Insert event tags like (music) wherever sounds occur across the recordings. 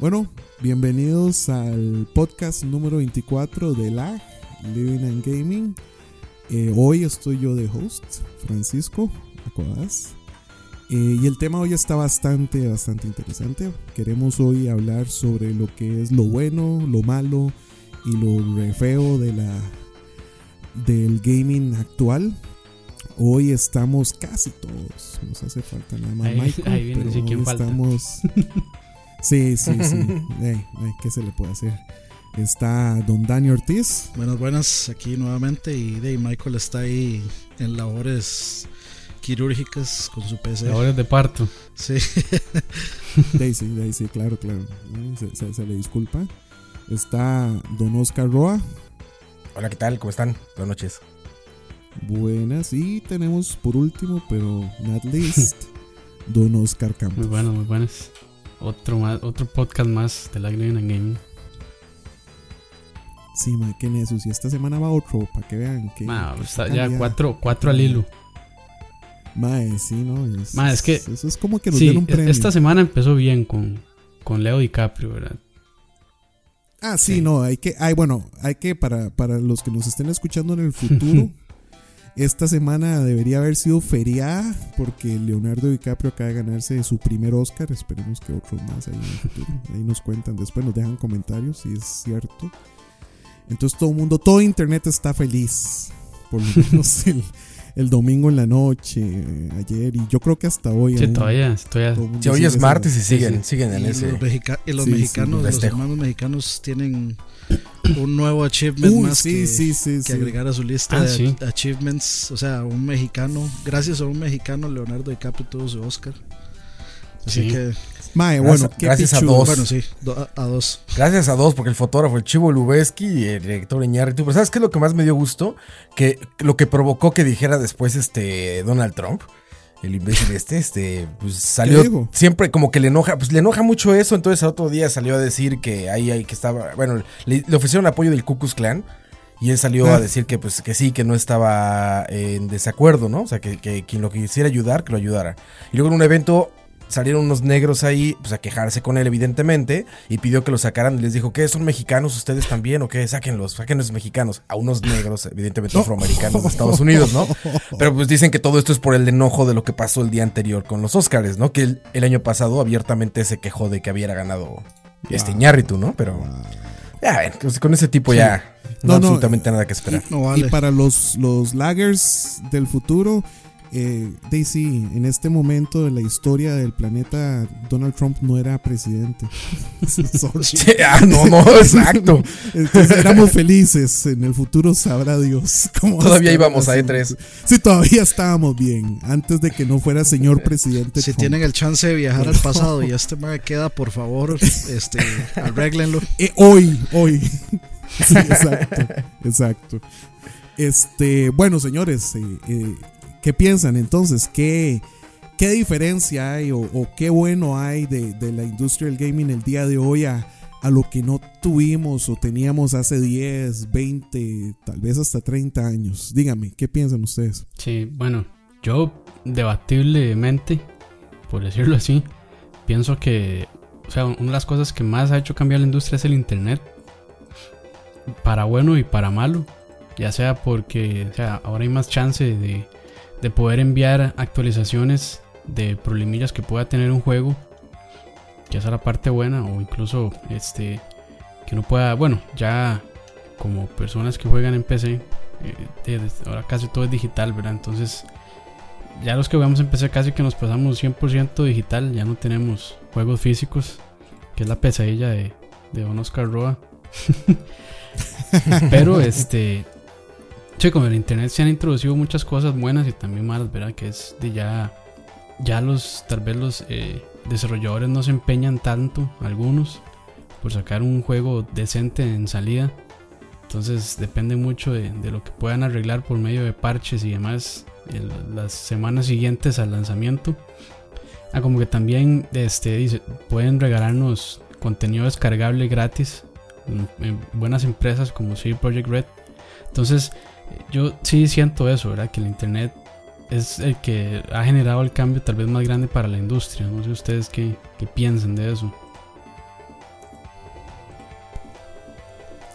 Bueno, bienvenidos al podcast número 24 de la Living and Gaming. Eh, hoy estoy yo de host, Francisco Acodas. Eh, y el tema hoy está bastante, bastante interesante. Queremos hoy hablar sobre lo que es lo bueno, lo malo y lo re feo de la, del gaming actual. Hoy estamos casi todos. Nos hace falta nada más Ahí- Michael, ahí viene, pero sí, ¿quién hoy falta? estamos. (laughs) Sí, sí, sí. (laughs) Ey, ey, ¿Qué se le puede hacer? Está Don Dani Ortiz. Buenas, buenas, aquí nuevamente y Dave Michael está ahí en labores quirúrgicas con su PC. Labores de parto. Sí, (laughs) Daisy, Daisy, claro, claro. Se, se- se le disculpa. Está Don Oscar Roa. Hola, ¿qué tal? ¿Cómo están? Buenas noches. Buenas. Y tenemos por último, pero not least, (laughs) Don Oscar Muy Campos. buenas, muy buenas. Otro, más, otro podcast más de la Living and Gaming. Sí, ma, qué necios. Y esta semana va otro, para que vean que. Ma, que ya cuatro, cuatro al hilo. Mae, sí, ¿no? Es, Ma, es que- Eso es como que nos Sí, dieron un e- premio. esta semana empezó bien con, con Leo DiCaprio, ¿verdad? Ah, sí, Sí. no, hay que, ay, bueno, hay que, para, para los que nos estén escuchando en el futuro, (laughs) esta semana debería haber sido feriada porque Leonardo DiCaprio acaba de ganarse su primer Oscar, esperemos que otros más ahí en el futuro, ahí nos cuentan, después nos dejan comentarios si es cierto. Entonces todo el mundo, todo internet está feliz, por lo (laughs) menos el, el domingo en la noche, ayer, y yo creo que hasta hoy. Sí, aún todavía, todavía. Si hoy es martes y siguen, sí. siguen en y ese. los, mexica- y los Sí, sí, mexicanos, los hermanos mexicanos tienen un nuevo achievement Uy, más sí, que, sí, sí, que sí. agregar a su lista Ah, de sí. achievements. O sea, un mexicano, gracias a un mexicano, Leonardo DiCaprio tuvo su Oscar. Así Sí. que, Mae, bueno, gracias a dos. bueno, sí, do- a, a dos. Gracias a dos, porque el fotógrafo, el Chivo Lubeski y el director Iñárritu. Pero ¿sabes qué es lo que más me dio gusto? Que lo que provocó que dijera después este Donald Trump. El imbécil este, este, pues salió siempre como que le enoja, pues le enoja mucho eso, entonces al otro día salió a decir que ahí, ahí que estaba, bueno, le, le ofrecieron apoyo del Ku Klux Klan y él salió Ah. a decir que pues que sí, que no estaba en desacuerdo, ¿no? O sea, que, que quien lo quisiera ayudar, que lo ayudara. Y luego en un evento salieron unos negros ahí, pues a quejarse con él, evidentemente, y pidió que lo sacaran y les dijo, ¿qué? ¿Son mexicanos ustedes también o qué? Sáquenlos, sáquenlos mexicanos. A unos negros, evidentemente afroamericanos de Estados Unidos, ¿no? Pero pues dicen que todo esto es por el enojo de lo que pasó el día anterior con los Oscars, ¿no? Que el, el año pasado abiertamente se quejó de que hubiera ganado este Iñárritu, ¿no? Pero ya ven, pues, con ese tipo ya No, no, absolutamente nada que esperar. No Y vale. para los, los laggers del futuro, eh, Daisy, en este momento de la historia del planeta, Donald Trump no era presidente. (laughs) Ah, no, no, (laughs) exacto. Entonces éramos felices. En el futuro sabrá Dios cómo. Todavía íbamos a el E3. asunto. Sí, todavía estábamos bien. Antes de que no fuera señor presidente. Si Trump. tienen el chance de viajar al (laughs) pasado y este me queda, por favor, este, arréglenlo. Eh, hoy, hoy. Sí, exacto, exacto. Este, bueno, señores, eh, eh, ¿qué piensan entonces? ¿Qué, qué diferencia hay o, qué bueno hay de, de la industria del gaming el día de hoy a, a lo que no tuvimos o teníamos hace 10, 20, tal vez hasta 30 años? Díganme, ¿qué piensan ustedes? Sí, bueno, yo debatiblemente, por decirlo así, pienso que, o sea, una de las cosas que más ha hecho cambiar la industria es el Internet. Para bueno y para malo. Ya sea porque, o sea, ahora hay más chance de, de poder enviar actualizaciones de problemillas que pueda tener un juego. Que esa es la parte buena. O incluso, este, que uno pueda, bueno, ya como personas que juegan en PC, eh, ahora casi todo es digital, ¿verdad? Entonces, ya los que jugamos en PC casi que nos pasamos 100% digital, ya no tenemos juegos físicos, que es la pesadilla de, de Don Oscar Roa. (laughs) Pero este, che, con el internet se han introducido muchas cosas buenas y también malas, ¿verdad? Que es de ya, ya los, tal vez los eh, desarrolladores no se empeñan tanto, algunos, por sacar un juego decente en salida. Entonces depende mucho de, de lo que puedan arreglar por medio de parches y demás el- las semanas siguientes al lanzamiento. Ah, como que también este, dice, pueden regalarnos contenido descargable gratis en, en buenas empresas como CD Projekt Red. Entonces, yo sí siento eso, ¿verdad? Que el internet es el que ha generado el cambio tal vez más grande para la industria. No sé ustedes qué, piensan de eso.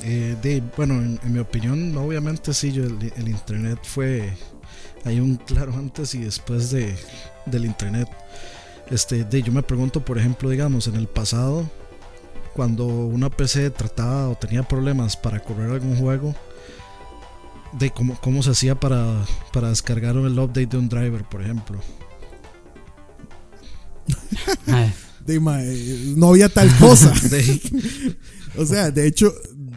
Eh, de, bueno, en, en mi opinión, obviamente sí, yo, el, el internet fue. Hay un claro antes y después de, del internet. Este, de, yo me pregunto, por ejemplo, digamos, en el pasado, cuando una PC trataba o tenía problemas para correr algún juego, de cómo, cómo se hacía para, para descargar el update de un driver, por ejemplo. Mae, (laughs) De, ma, eh, no había tal cosa. (laughs) De- (laughs) O sea, de hecho,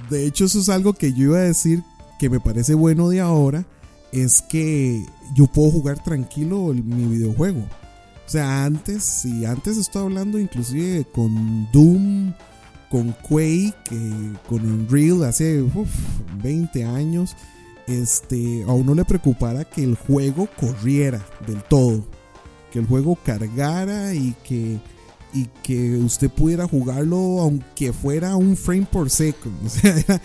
de hecho eso es algo que yo iba a decir que me parece bueno de ahora, es que yo puedo jugar tranquilo el- mi videojuego. O sea, antes, si antes estoy hablando inclusive con Doom, con Quake, eh, con Unreal hace uf, 20 años, este, a uno le preocupara que el juego corriera del todo, que el juego cargara y que y que usted pudiera jugarlo aunque fuera un frame por second. (laughs) O sea,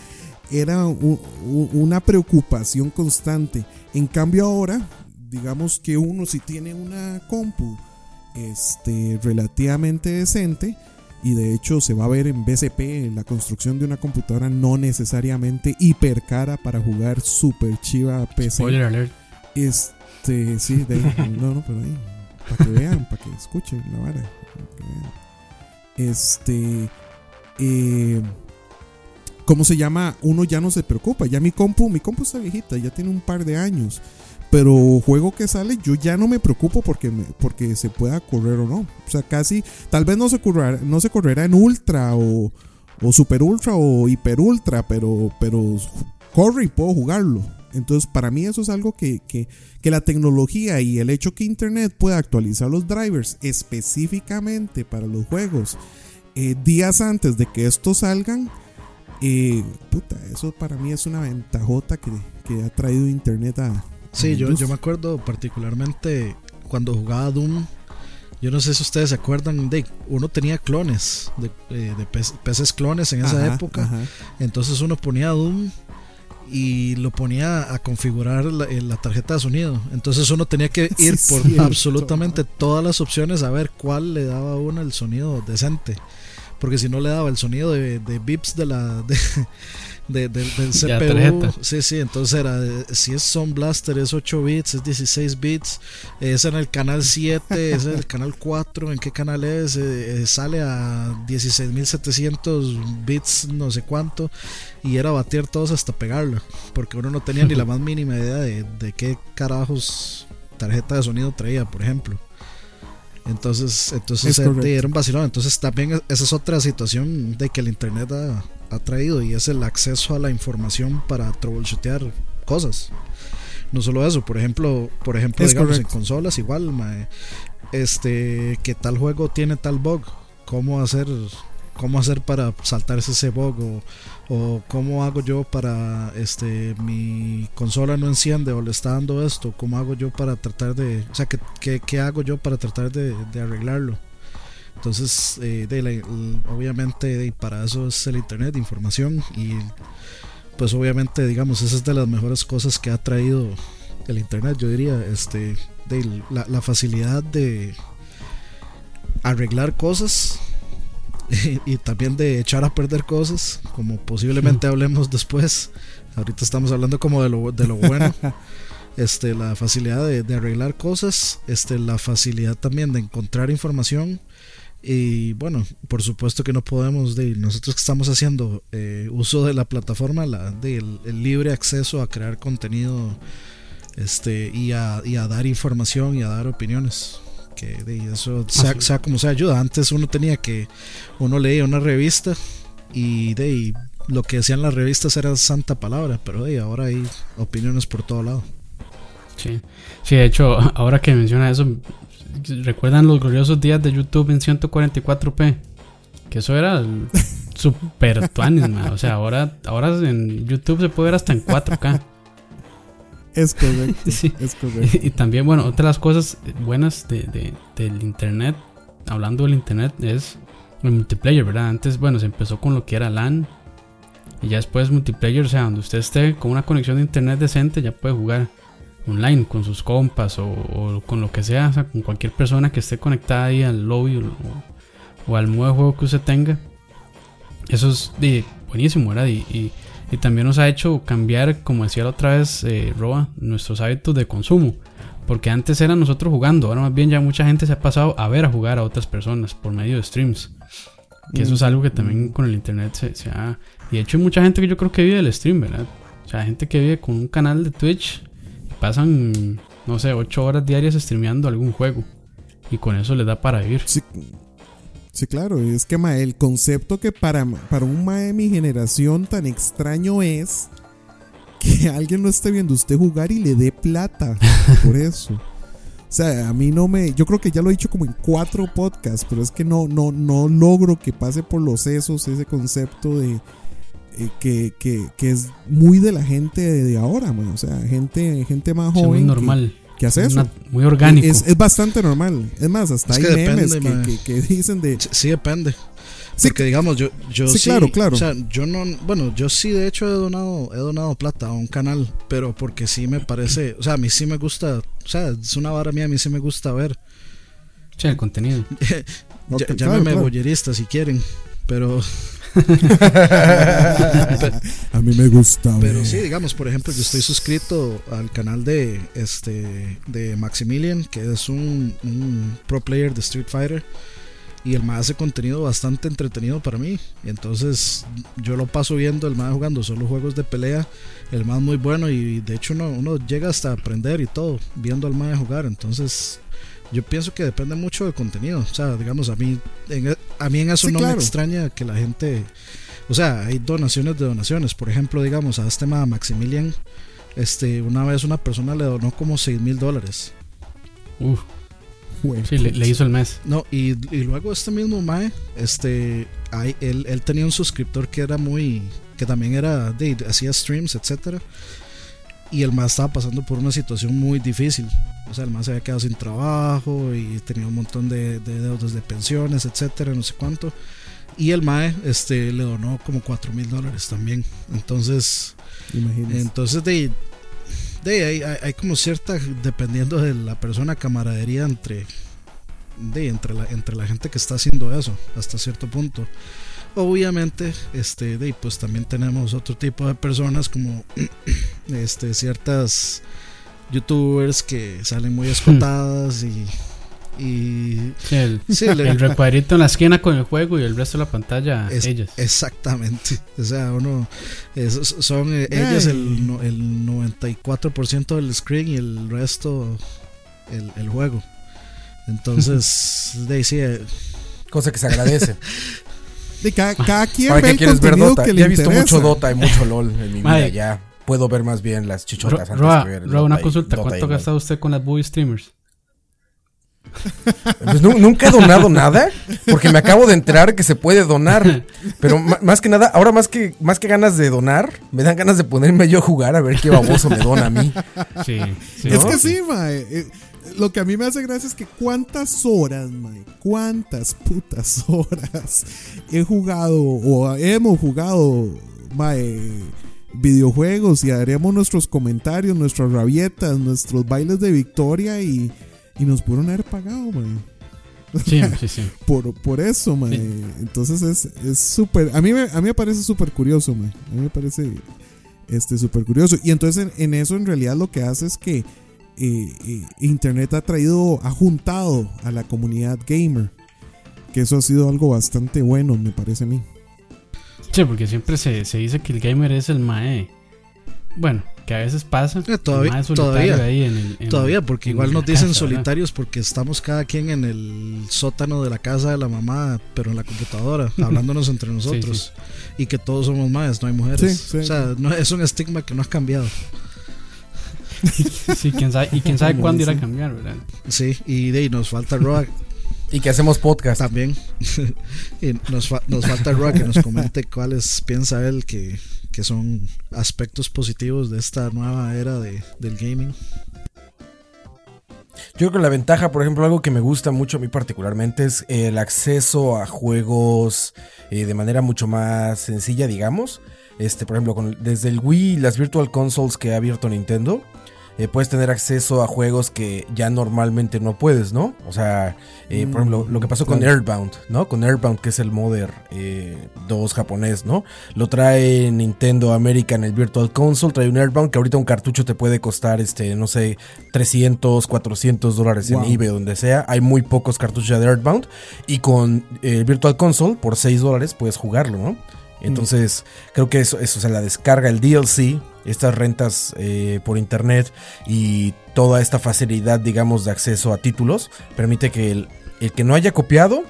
era, una preocupación constante. En cambio ahora, digamos que uno si tiene una compu este, relativamente decente, y de hecho se va a ver en BCP, la construcción de una computadora no necesariamente hiper cara para jugar super chiva PC. spoiler alert. Este, sí, de ahí, (laughs) no, no, pero ahí, para que vean, para que escuchen la vara. Este, eh, ¿cómo se llama? Uno ya no se preocupa. Ya mi compu, mi compu está viejita, ya tiene un par de años. Pero juego que sale, yo ya no me preocupo porque, me- porque se pueda correr o no. O sea, casi, tal vez no se correrá, no se correrá en ultra o, o super ultra o hiper ultra, pero, pero corre y puedo jugarlo. Entonces, para mí eso es algo que, que, que la tecnología y el hecho que Internet pueda actualizar los drivers específicamente para los juegos eh, días antes de que estos salgan, eh, puta, eso para mí es una ventajota que, que ha traído Internet a... Sí, yo, yo me acuerdo particularmente cuando jugaba Doom. Yo no sé si ustedes se acuerdan de uno tenía clones de, eh, de pe- peces clones en esa Ajá, época. ajá. Entonces uno ponía Doom y lo ponía a configurar la, eh, la tarjeta de sonido. Entonces uno tenía que (laughs) ir por cierto. absolutamente todas las opciones a ver cuál le daba a uno el sonido decente. Porque si no le daba el sonido de, de bips de la de, de- del- del De la CPU. Sí, sí, entonces era si es Sound Blaster es 8 bits, es 16 bits, es en el canal 7, es en el canal 4, en qué canal es, Eh, eh, sale a 16.700 bits, no sé cuánto, y era batir todos hasta pegarlo, porque uno no tenía ni la (laughs) más mínima idea de, de qué carajos tarjeta de sonido traía, por ejemplo. Entonces, entonces era un vacilón. Entonces también esa es otra situación de que el internet ha, ha traído y es el acceso a la información para troubleshootear cosas. No solo eso, por ejemplo, por ejemplo, Es digamos correcto. en consolas igual, mae, este, que tal juego tiene tal bug, cómo hacer, cómo hacer para saltarse ese bug o, o cómo hago yo para, este, mi consola no enciende o le está dando esto, cómo hago yo para tratar de, o sea, qué, qué, qué hago yo para tratar de, de arreglarlo. Entonces, eh, de la- el- obviamente, de- para eso es el internet, información y pues obviamente, digamos, esa es de las mejores cosas que ha traído el internet, yo diría, este, de la, la facilidad de arreglar cosas y, (laughs) y también de echar a perder cosas, como posiblemente hablemos después. Ahorita estamos hablando como de lo, de lo bueno. (laughs) Este, la facilidad de, de arreglar cosas, este, la facilidad también de encontrar información y bueno, por supuesto que no podemos, de nosotros que estamos haciendo eh, uso de la plataforma, la, de el, el libre acceso a crear contenido este, y, a, y a dar información y a dar opiniones. Que de eso, sea, sea como sea, ayuda. Antes uno tenía que, uno leía una revista y de y lo que decían las revistas era santa palabra, pero de ahora hay opiniones por todo lado. Sí. sí, de hecho, (laughs) ahora que menciona eso, ¿recuerdan los gloriosos días de YouTube en 144p? Que eso era el (laughs) super tuanis. O sea, ahora, ahora en YouTube se puede ver hasta en 4K. Es correcto. (laughs) Sí. Es correcto. Y también, bueno, otra de las cosas buenas de, de- del internet, hablando del internet, es el multiplayer, ¿verdad? Antes, bueno, se empezó con lo que era LAN. Y ya después multiplayer, o sea, donde usted esté con una conexión de internet decente, ya puede jugar online con sus compas o, o con lo que sea, o sea, con cualquier persona que esté conectada ahí al lobby o, o al modo de juego que usted tenga. Eso es de, buenísimo, ¿verdad? Y, y Y también nos ha hecho cambiar, como decía la otra vez eh, Roa, nuestros hábitos de consumo. Porque antes era nosotros jugando, ahora más bien ya mucha gente se ha pasado a ver a jugar a otras personas por medio de streams. Que eso es algo que también con el internet se, se ha... Y de hecho hay mucha gente que yo creo que vive del stream, ¿verdad? O sea, gente que vive con un canal de Twitch pasan, no sé, 8 horas diarias streameando algún juego. Y con eso les da para vivir. Sí, sí, claro. Es que ma, el concepto que para, para un ma de mi generación tan extraño es que (laughs) alguien no esté viendo usted jugar y le dé plata (laughs) por eso. O sea, a mí no me. Yo creo que ya lo he dicho como en cuatro podcasts, pero es que no, no, no logro que pase por los sesos ese concepto de. Eh, que, que, que es muy de la gente de, ahora, man. O sea, gente, gente más joven. muy que- normal. Que, hace Es eso. una- muy orgánico. Es, es bastante normal. Es más, hasta Es hay que depende, memes que, que- que dicen de. Sí, depende. Sí, Porque digamos, yo, yo Sí, sí, claro, claro. O sea, yo no, bueno, yo sí de hecho he donado, he donado plata a un canal, pero porque sí me parece, o sea, a mí sí me gusta, o sea, es una vara mía, a mí sí me gusta ver. Sí, el contenido. (laughs) Ok, Ya- claro, llámeme claro. boyerista si quieren, pero, (laughs) A mí me gusta. pero sí, digamos, por ejemplo, yo estoy suscrito al canal de, este, de Maximilian, que es un, un pro player de Street Fighter. Y el más hace contenido bastante entretenido para mí. Y entonces yo lo paso viendo el más jugando solo juegos de pelea. El más muy bueno y de hecho uno, uno llega hasta aprender y todo viendo al más jugar. Entonces yo pienso que depende mucho del contenido. O sea, digamos, a mí en, a mí en eso Sí, no claro. me extraña que la gente... O sea, hay donaciones de donaciones. Por ejemplo, digamos, a este ma Maximilian, este, una vez una persona le donó como 6 mil dólares. Uf, sí, le, le hizo el mes. No, y, y luego este mismo Mae, este, hay, él, él tenía un suscriptor que era muy, que también era, de, hacía streams, etcétera. Y el Mae estaba pasando por una situación muy difícil. O sea, el Mae se había quedado sin trabajo y tenía un montón de, de deudas de pensiones, etcétera, no sé cuánto. Y el Mae, este, le donó como 4 mil dólares también. Entonces, Imagínese. entonces de, de hay, hay- hay como cierta, dependiendo de la persona, camaradería entre, de, entre, la, entre la gente que está haciendo eso, hasta cierto punto. Obviamente, este, de, pues también tenemos otro tipo de personas como (clears throat) este, ciertas youtubers que salen muy escotadas y, y Sí, el, sí, le- el recuadrito en la esquina con el juego y el resto de la pantalla, Es- ellas. Exactamente. O sea, uno. es- son eh, ellas el, el 94% del screen y el resto el, el juego. Entonces, (laughs) sí, eh, Cosa que se agradece. (laughs) De cada, cada quien ¿Para ve el contenido Dota? que le Ya he visto interesa. mucho Dota y mucho LOL en mi vida. Ya puedo ver más bien las chichotas Ro- antes Roa, que ver el Roa, una consulta. Dota ¿Cuánto ha gastado usted con las boy streamers? (laughs) Pues nu- nunca he donado nada porque me acabo de enterar que se puede donar. Pero más que nada, ahora más que, más que ganas de donar, me dan ganas de ponerme yo a jugar a ver qué baboso me dona a mí. Sí, sí. Es ¿No? que sí, mae. Eh, Lo que a mí me hace gracia es que cuántas horas, mae, cuántas putas (laughs) horas he jugado o hemos jugado, mae, videojuegos y haremos nuestros comentarios, nuestras rabietas, nuestros bailes de victoria y, y nos pudieron haber pagado, mae. Sí, sí, sí. (laughs) Por, por eso, mae. Entonces es es súper. a, mí me, a mí me parece súper curioso, mae. A mí me parece este súper curioso. Y entonces en, en eso en realidad lo que hace es que eh, eh, Internet ha traído, ha juntado a la comunidad gamer. Que eso ha sido algo bastante bueno, me parece a mí. Sí, porque siempre se, se dice que el gamer es el mae. Bueno, que a veces pasa. Eh, todavía- el mae solitario todavía. ahí en el- en- todavía, porque en igual nos dicen casa, ¿verdad? solitarios porque estamos cada quien en el sótano de la casa de la mamá, pero en la computadora, (laughs) hablándonos entre nosotros. Y que todos somos más, no hay mujeres. Sí, sí. O sea, no, es un estigma que no ha cambiado. (laughs) Sí, quién sabe, y quién sabe cuándo irá a cambiar, ¿verdad? Sí, y de ahí nos falta Roa Y que hacemos podcast. también. (laughs) y nos, fa- nos falta Roa que nos comente cuáles piensa él que, que son aspectos positivos de esta nueva era de, del gaming. Yo creo que la ventaja, por ejemplo, algo que me gusta mucho a mí particularmente es el acceso a juegos eh, de manera mucho más sencilla, digamos. Este, por ejemplo, con- desde el Wii y las Virtual Consoles que ha abierto Nintendo, eh, puedes tener acceso a juegos que ya normalmente no puedes, ¿no? O sea, eh, por ejemplo, lo que pasó con. Airbound, ¿no? Con Airbound, que es el Mother 2 japonés, ¿no? Lo trae Nintendo América en el Virtual Console, trae un Airbound que ahorita un cartucho te puede costar, este, no sé, 300, 400 dólares Wow. en eBay, donde sea. Hay muy pocos cartuchos de Airbound y con el Virtual Console, por 6 dólares, puedes jugarlo, ¿no? Entonces, creo que eso, eso, o sea, la descarga, el DLC, estas rentas eh, por internet y toda esta facilidad, digamos, de acceso a títulos, permite que el, el que no haya copiado,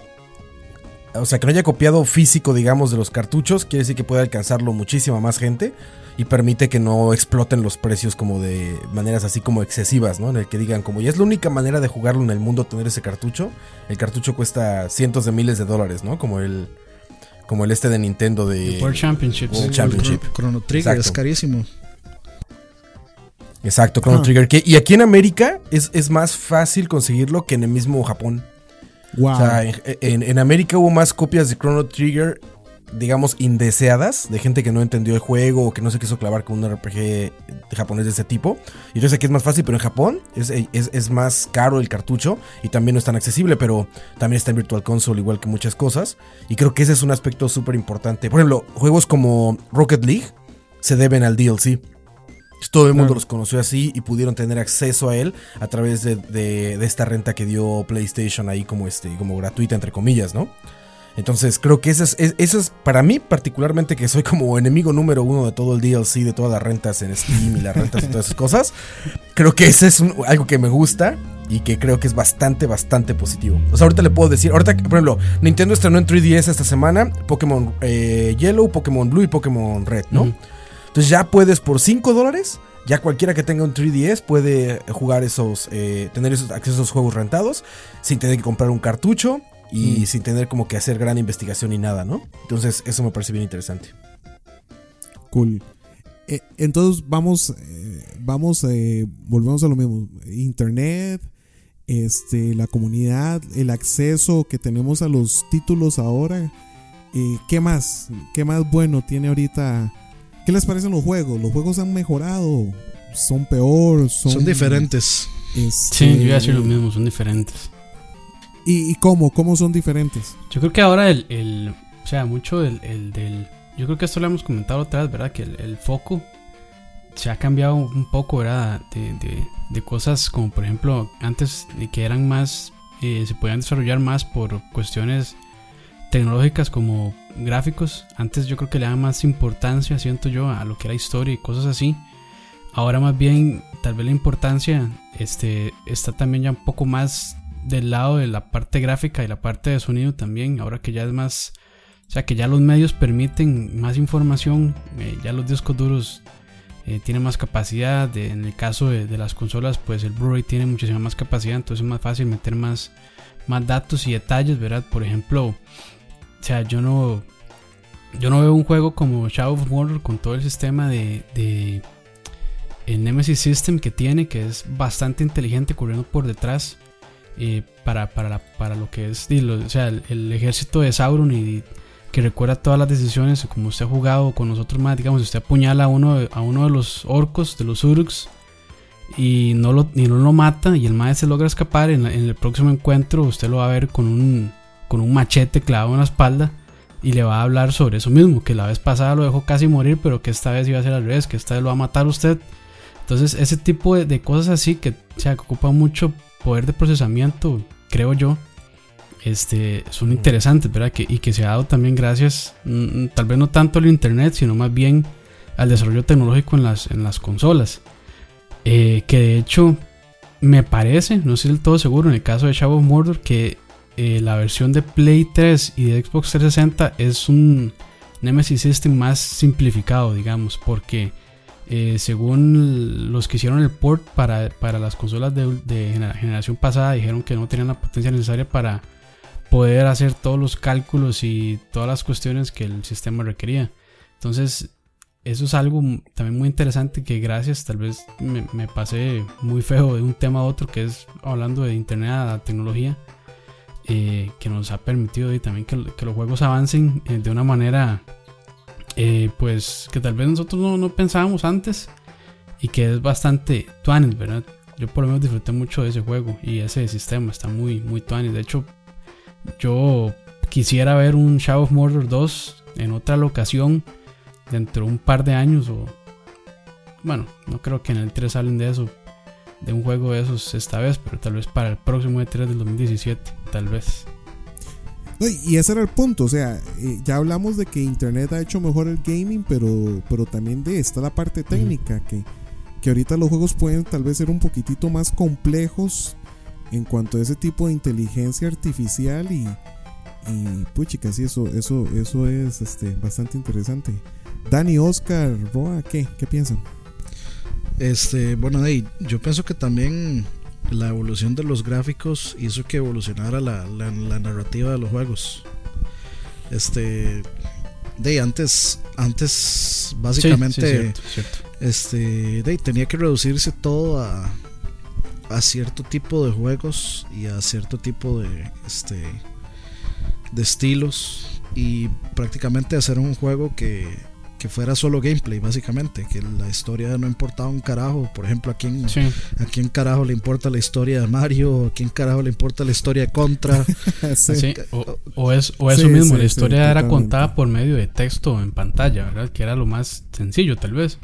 o sea, que no haya copiado físico, digamos, de los cartuchos, quiere decir que puede alcanzarlo muchísima más gente y permite que no exploten los precios como de maneras así como excesivas, ¿no? En el que digan, como ya es la única manera de jugarlo en el mundo tener ese cartucho, el cartucho cuesta cientos de miles de dólares, ¿no? Como el como el este de Nintendo de World Championships. World Championship. Chrono- Trigger es carísimo. Exacto, Chrono Ah. Trigger. Que, y aquí en América es, es más fácil conseguirlo que en el mismo Japón. Wow. O sea, en, en- en América hubo más copias de Chrono Trigger, digamos, indeseadas, de gente que no entendió el juego o que no se quiso clavar con un RPG japonés de ese tipo. Y entonces aquí es más fácil, pero en Japón es, es- es más caro el cartucho y también no es tan accesible, pero también está en Virtual Console, igual que muchas cosas. Y creo que ese es un aspecto súper importante. Por ejemplo, juegos como Rocket League se deben al DLC. Todo el mundo Claro. los conoció así y pudieron tener acceso a él a través de, de- de esta renta que dio PlayStation ahí como, este, como gratuita, entre comillas, ¿no? Entonces creo que eso es, es- eso es para mí particularmente que soy como enemigo número uno de todo el DLC, de todas las rentas en Steam y las rentas y todas esas cosas. Creo que ese es un- algo que me gusta y que creo que es bastante, bastante positivo. O sea, ahorita le puedo decir, ahorita, por ejemplo, Nintendo estrenó en 3DS esta semana Pokémon eh, Yellow, Pokémon Blue y Pokémon Red, ¿no? Entonces ya puedes por 5 dólares, ya cualquiera que tenga un 3DS puede jugar esos, eh, tener esos acceso a esos juegos rentados sin tener que comprar un cartucho y Mm. sin tener como que hacer gran investigación ni nada, ¿no? Entonces eso me parece bien interesante. Cool. Eh, entonces vamos, eh, vamos, eh, volvemos a lo mismo. Internet, este, la comunidad, el acceso que tenemos a los títulos ahora. Eh, ¿Qué más? ¿Qué más bueno tiene ahorita? ¿Qué les parecen los juegos? ¿Los juegos han mejorado? ¿Son peor? ¿Son, Son diferentes. este, Sí, yo iba a decir lo mismo, son diferentes. ¿Y, y cómo? ¿Cómo son diferentes? Yo creo que ahora el, el- o sea, mucho del, el del, yo creo que esto lo hemos comentado otra vez, ¿verdad? Que el, el foco se ha cambiado un poco, ¿verdad? De, de- de cosas como, por ejemplo, antes que eran más, eh, se podían desarrollar más por cuestiones tecnológicas como gráficos. Antes yo creo que le daban más importancia, siento yo, a lo que era historia y cosas así. Ahora más bien, tal vez la importancia este, está también ya un poco más del lado de la parte gráfica y la parte de sonido también. Ahora que ya es más, o sea, que ya los medios permiten más información, eh, ya los discos duros eh, tienen más capacidad. en el caso de, de las consolas, pues el Blu-ray tiene muchísima más capacidad, entonces es más fácil meter más, más datos y detalles, ¿verdad? Por ejemplo, sea, yo no, yo no veo un juego como Shadow of Mordor con todo el sistema de, de el Nemesis System que tiene, que es bastante inteligente corriendo por detrás eh, para, para, para lo que es lo- o sea, el, ejército de Sauron y que recuerda todas las decisiones como usted ha jugado con nosotros más, digamos, usted apuñala a uno de, a uno de los orcos, de los Uruks y no lo, y no lo mata y el maestro logra escapar, en el próximo encuentro usted lo va a ver con un, con un machete clavado en la espalda y le va a hablar sobre eso mismo, que la vez pasada lo dejó casi morir, pero que esta vez iba a ser al revés, que esta vez lo va a matar usted. Entonces, ese tipo de, de cosas así que, o sea, que ocupa mucho poder de procesamiento, creo yo, este, son interesantes, ¿verdad? Que, y que se ha dado también gracias, mm, tal vez no tanto al internet, sino más bien al desarrollo tecnológico en las, en las consolas. Eh, que de hecho, me parece, no estoy del todo seguro, en el caso de Shadow of Mordor, que eh, la versión de Play 3 y de Xbox 360 es un Nemesis System más simplificado, digamos, porque eh, según los que hicieron el port para, para las consolas de, de gener- generación pasada, dijeron que no tenían la potencia necesaria para poder hacer todos los cálculos y todas las cuestiones que el sistema requería. Entonces, eso es algo también muy interesante que gracias, tal vez me, pasé muy feo de un tema a otro, que es hablando de internet a tecnología, eh, que nos ha permitido y también que, los juegos avancen eh, de una manera, eh, pues, que tal vez nosotros no, pensábamos antes. y que es bastante tuanis, ¿verdad? Yo por lo menos disfruté mucho de ese juego y ese sistema está muy, muy. De hecho, yo quisiera ver un Shadow of Mordor 2 en otra locación dentro de un par de años o... Bueno, no creo que en el 3 salen de eso, de un juego de esos esta vez, pero tal vez para el próximo E3 del 2017, tal vez. No, y ese era el punto, o sea, eh, ya hablamos de que Internet ha hecho mejor el gaming, pero, pero también de esta la parte técnica, que, que ahorita los juegos pueden tal vez ser un poquitito más complejos en cuanto a ese tipo de inteligencia artificial y, y puchica, sí, eso, eso, eso es este, bastante interesante. Dani, Oscar, Roa, ¿qué? ¿Qué piensan? Este, bueno, hey, yo pienso que también la evolución de los gráficos hizo que evolucionara la, la- la narrativa de los juegos. Este, de antes, antes Sí, sí, básicamente, cierto, cierto. este, de, tenía que reducirse todo a, a cierto tipo de juegos y a cierto tipo de, este, de estilos y prácticamente hacer un juego que, que fuera solo gameplay, básicamente, que la historia no importaba un carajo. Por ejemplo, a quién, Sí, a quién carajo le importa la historia de Mario, a quién carajo le importa la historia de Contra. (laughs) Sí. sí, O, o es, o eso Sí, mismo, sí, la sí, historia era contada por medio de texto en pantalla, ¿verdad? Que era lo más sencillo, tal vez.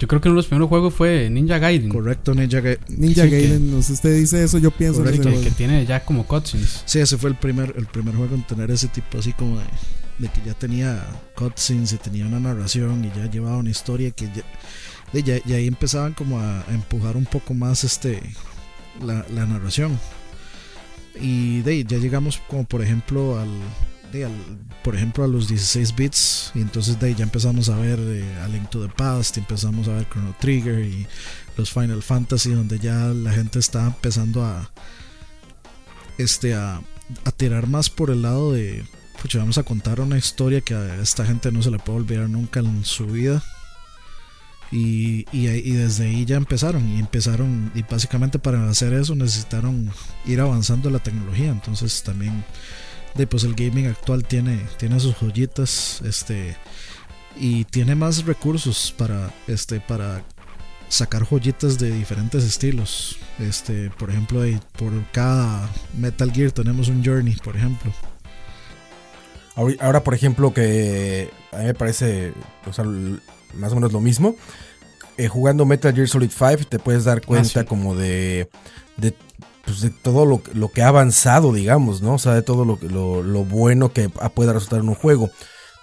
Yo creo que uno de los primeros juegos fue Ninja Gaiden. Correcto, Ninja Ga- Ninja Sí, que- Gaiden, no sé, usted dice eso, yo pienso en ese Correcto, que, juego. que tiene ya como cutscenes. Sí, ese fue el primer, el primer juego en tener ese tipo así como de, de que ya tenía cutscenes y tenía una narración y ya llevaba una historia que ya, de ya- y ahí empezaban como a, empujar un poco más este la, narración. Y de ahí ya llegamos como por ejemplo al, de al- por ejemplo a los 16 bits y entonces de ahí ya empezamos a ver eh, a Link to the Past, empezamos a ver Chrono Trigger y los Final Fantasy donde ya la gente está empezando a este a, a tirar más por el lado de pucha, vamos a contar una historia que a esta gente no se le puede olvidar nunca en su vida. Y, y, desde ahí ya empezaron. Y empezaron. Y básicamente para hacer eso necesitaron ir avanzando la tecnología. Entonces también. De, pues el gaming actual tiene, tiene sus joyitas. Este. Y tiene más recursos para. Este. para sacar joyitas de diferentes estilos. Este, por ejemplo, por cada Metal Gear tenemos un Journey, por ejemplo. Ahora, por ejemplo, que a mí me parece o sea, más o menos lo mismo. eh, jugando Metal Gear Solid 5 te puedes dar cuenta sí. como de, de, pues, de todo lo, lo que ha avanzado, digamos, ¿no? O sea, de todo lo, lo, lo bueno que ah, pueda resultar en un juego.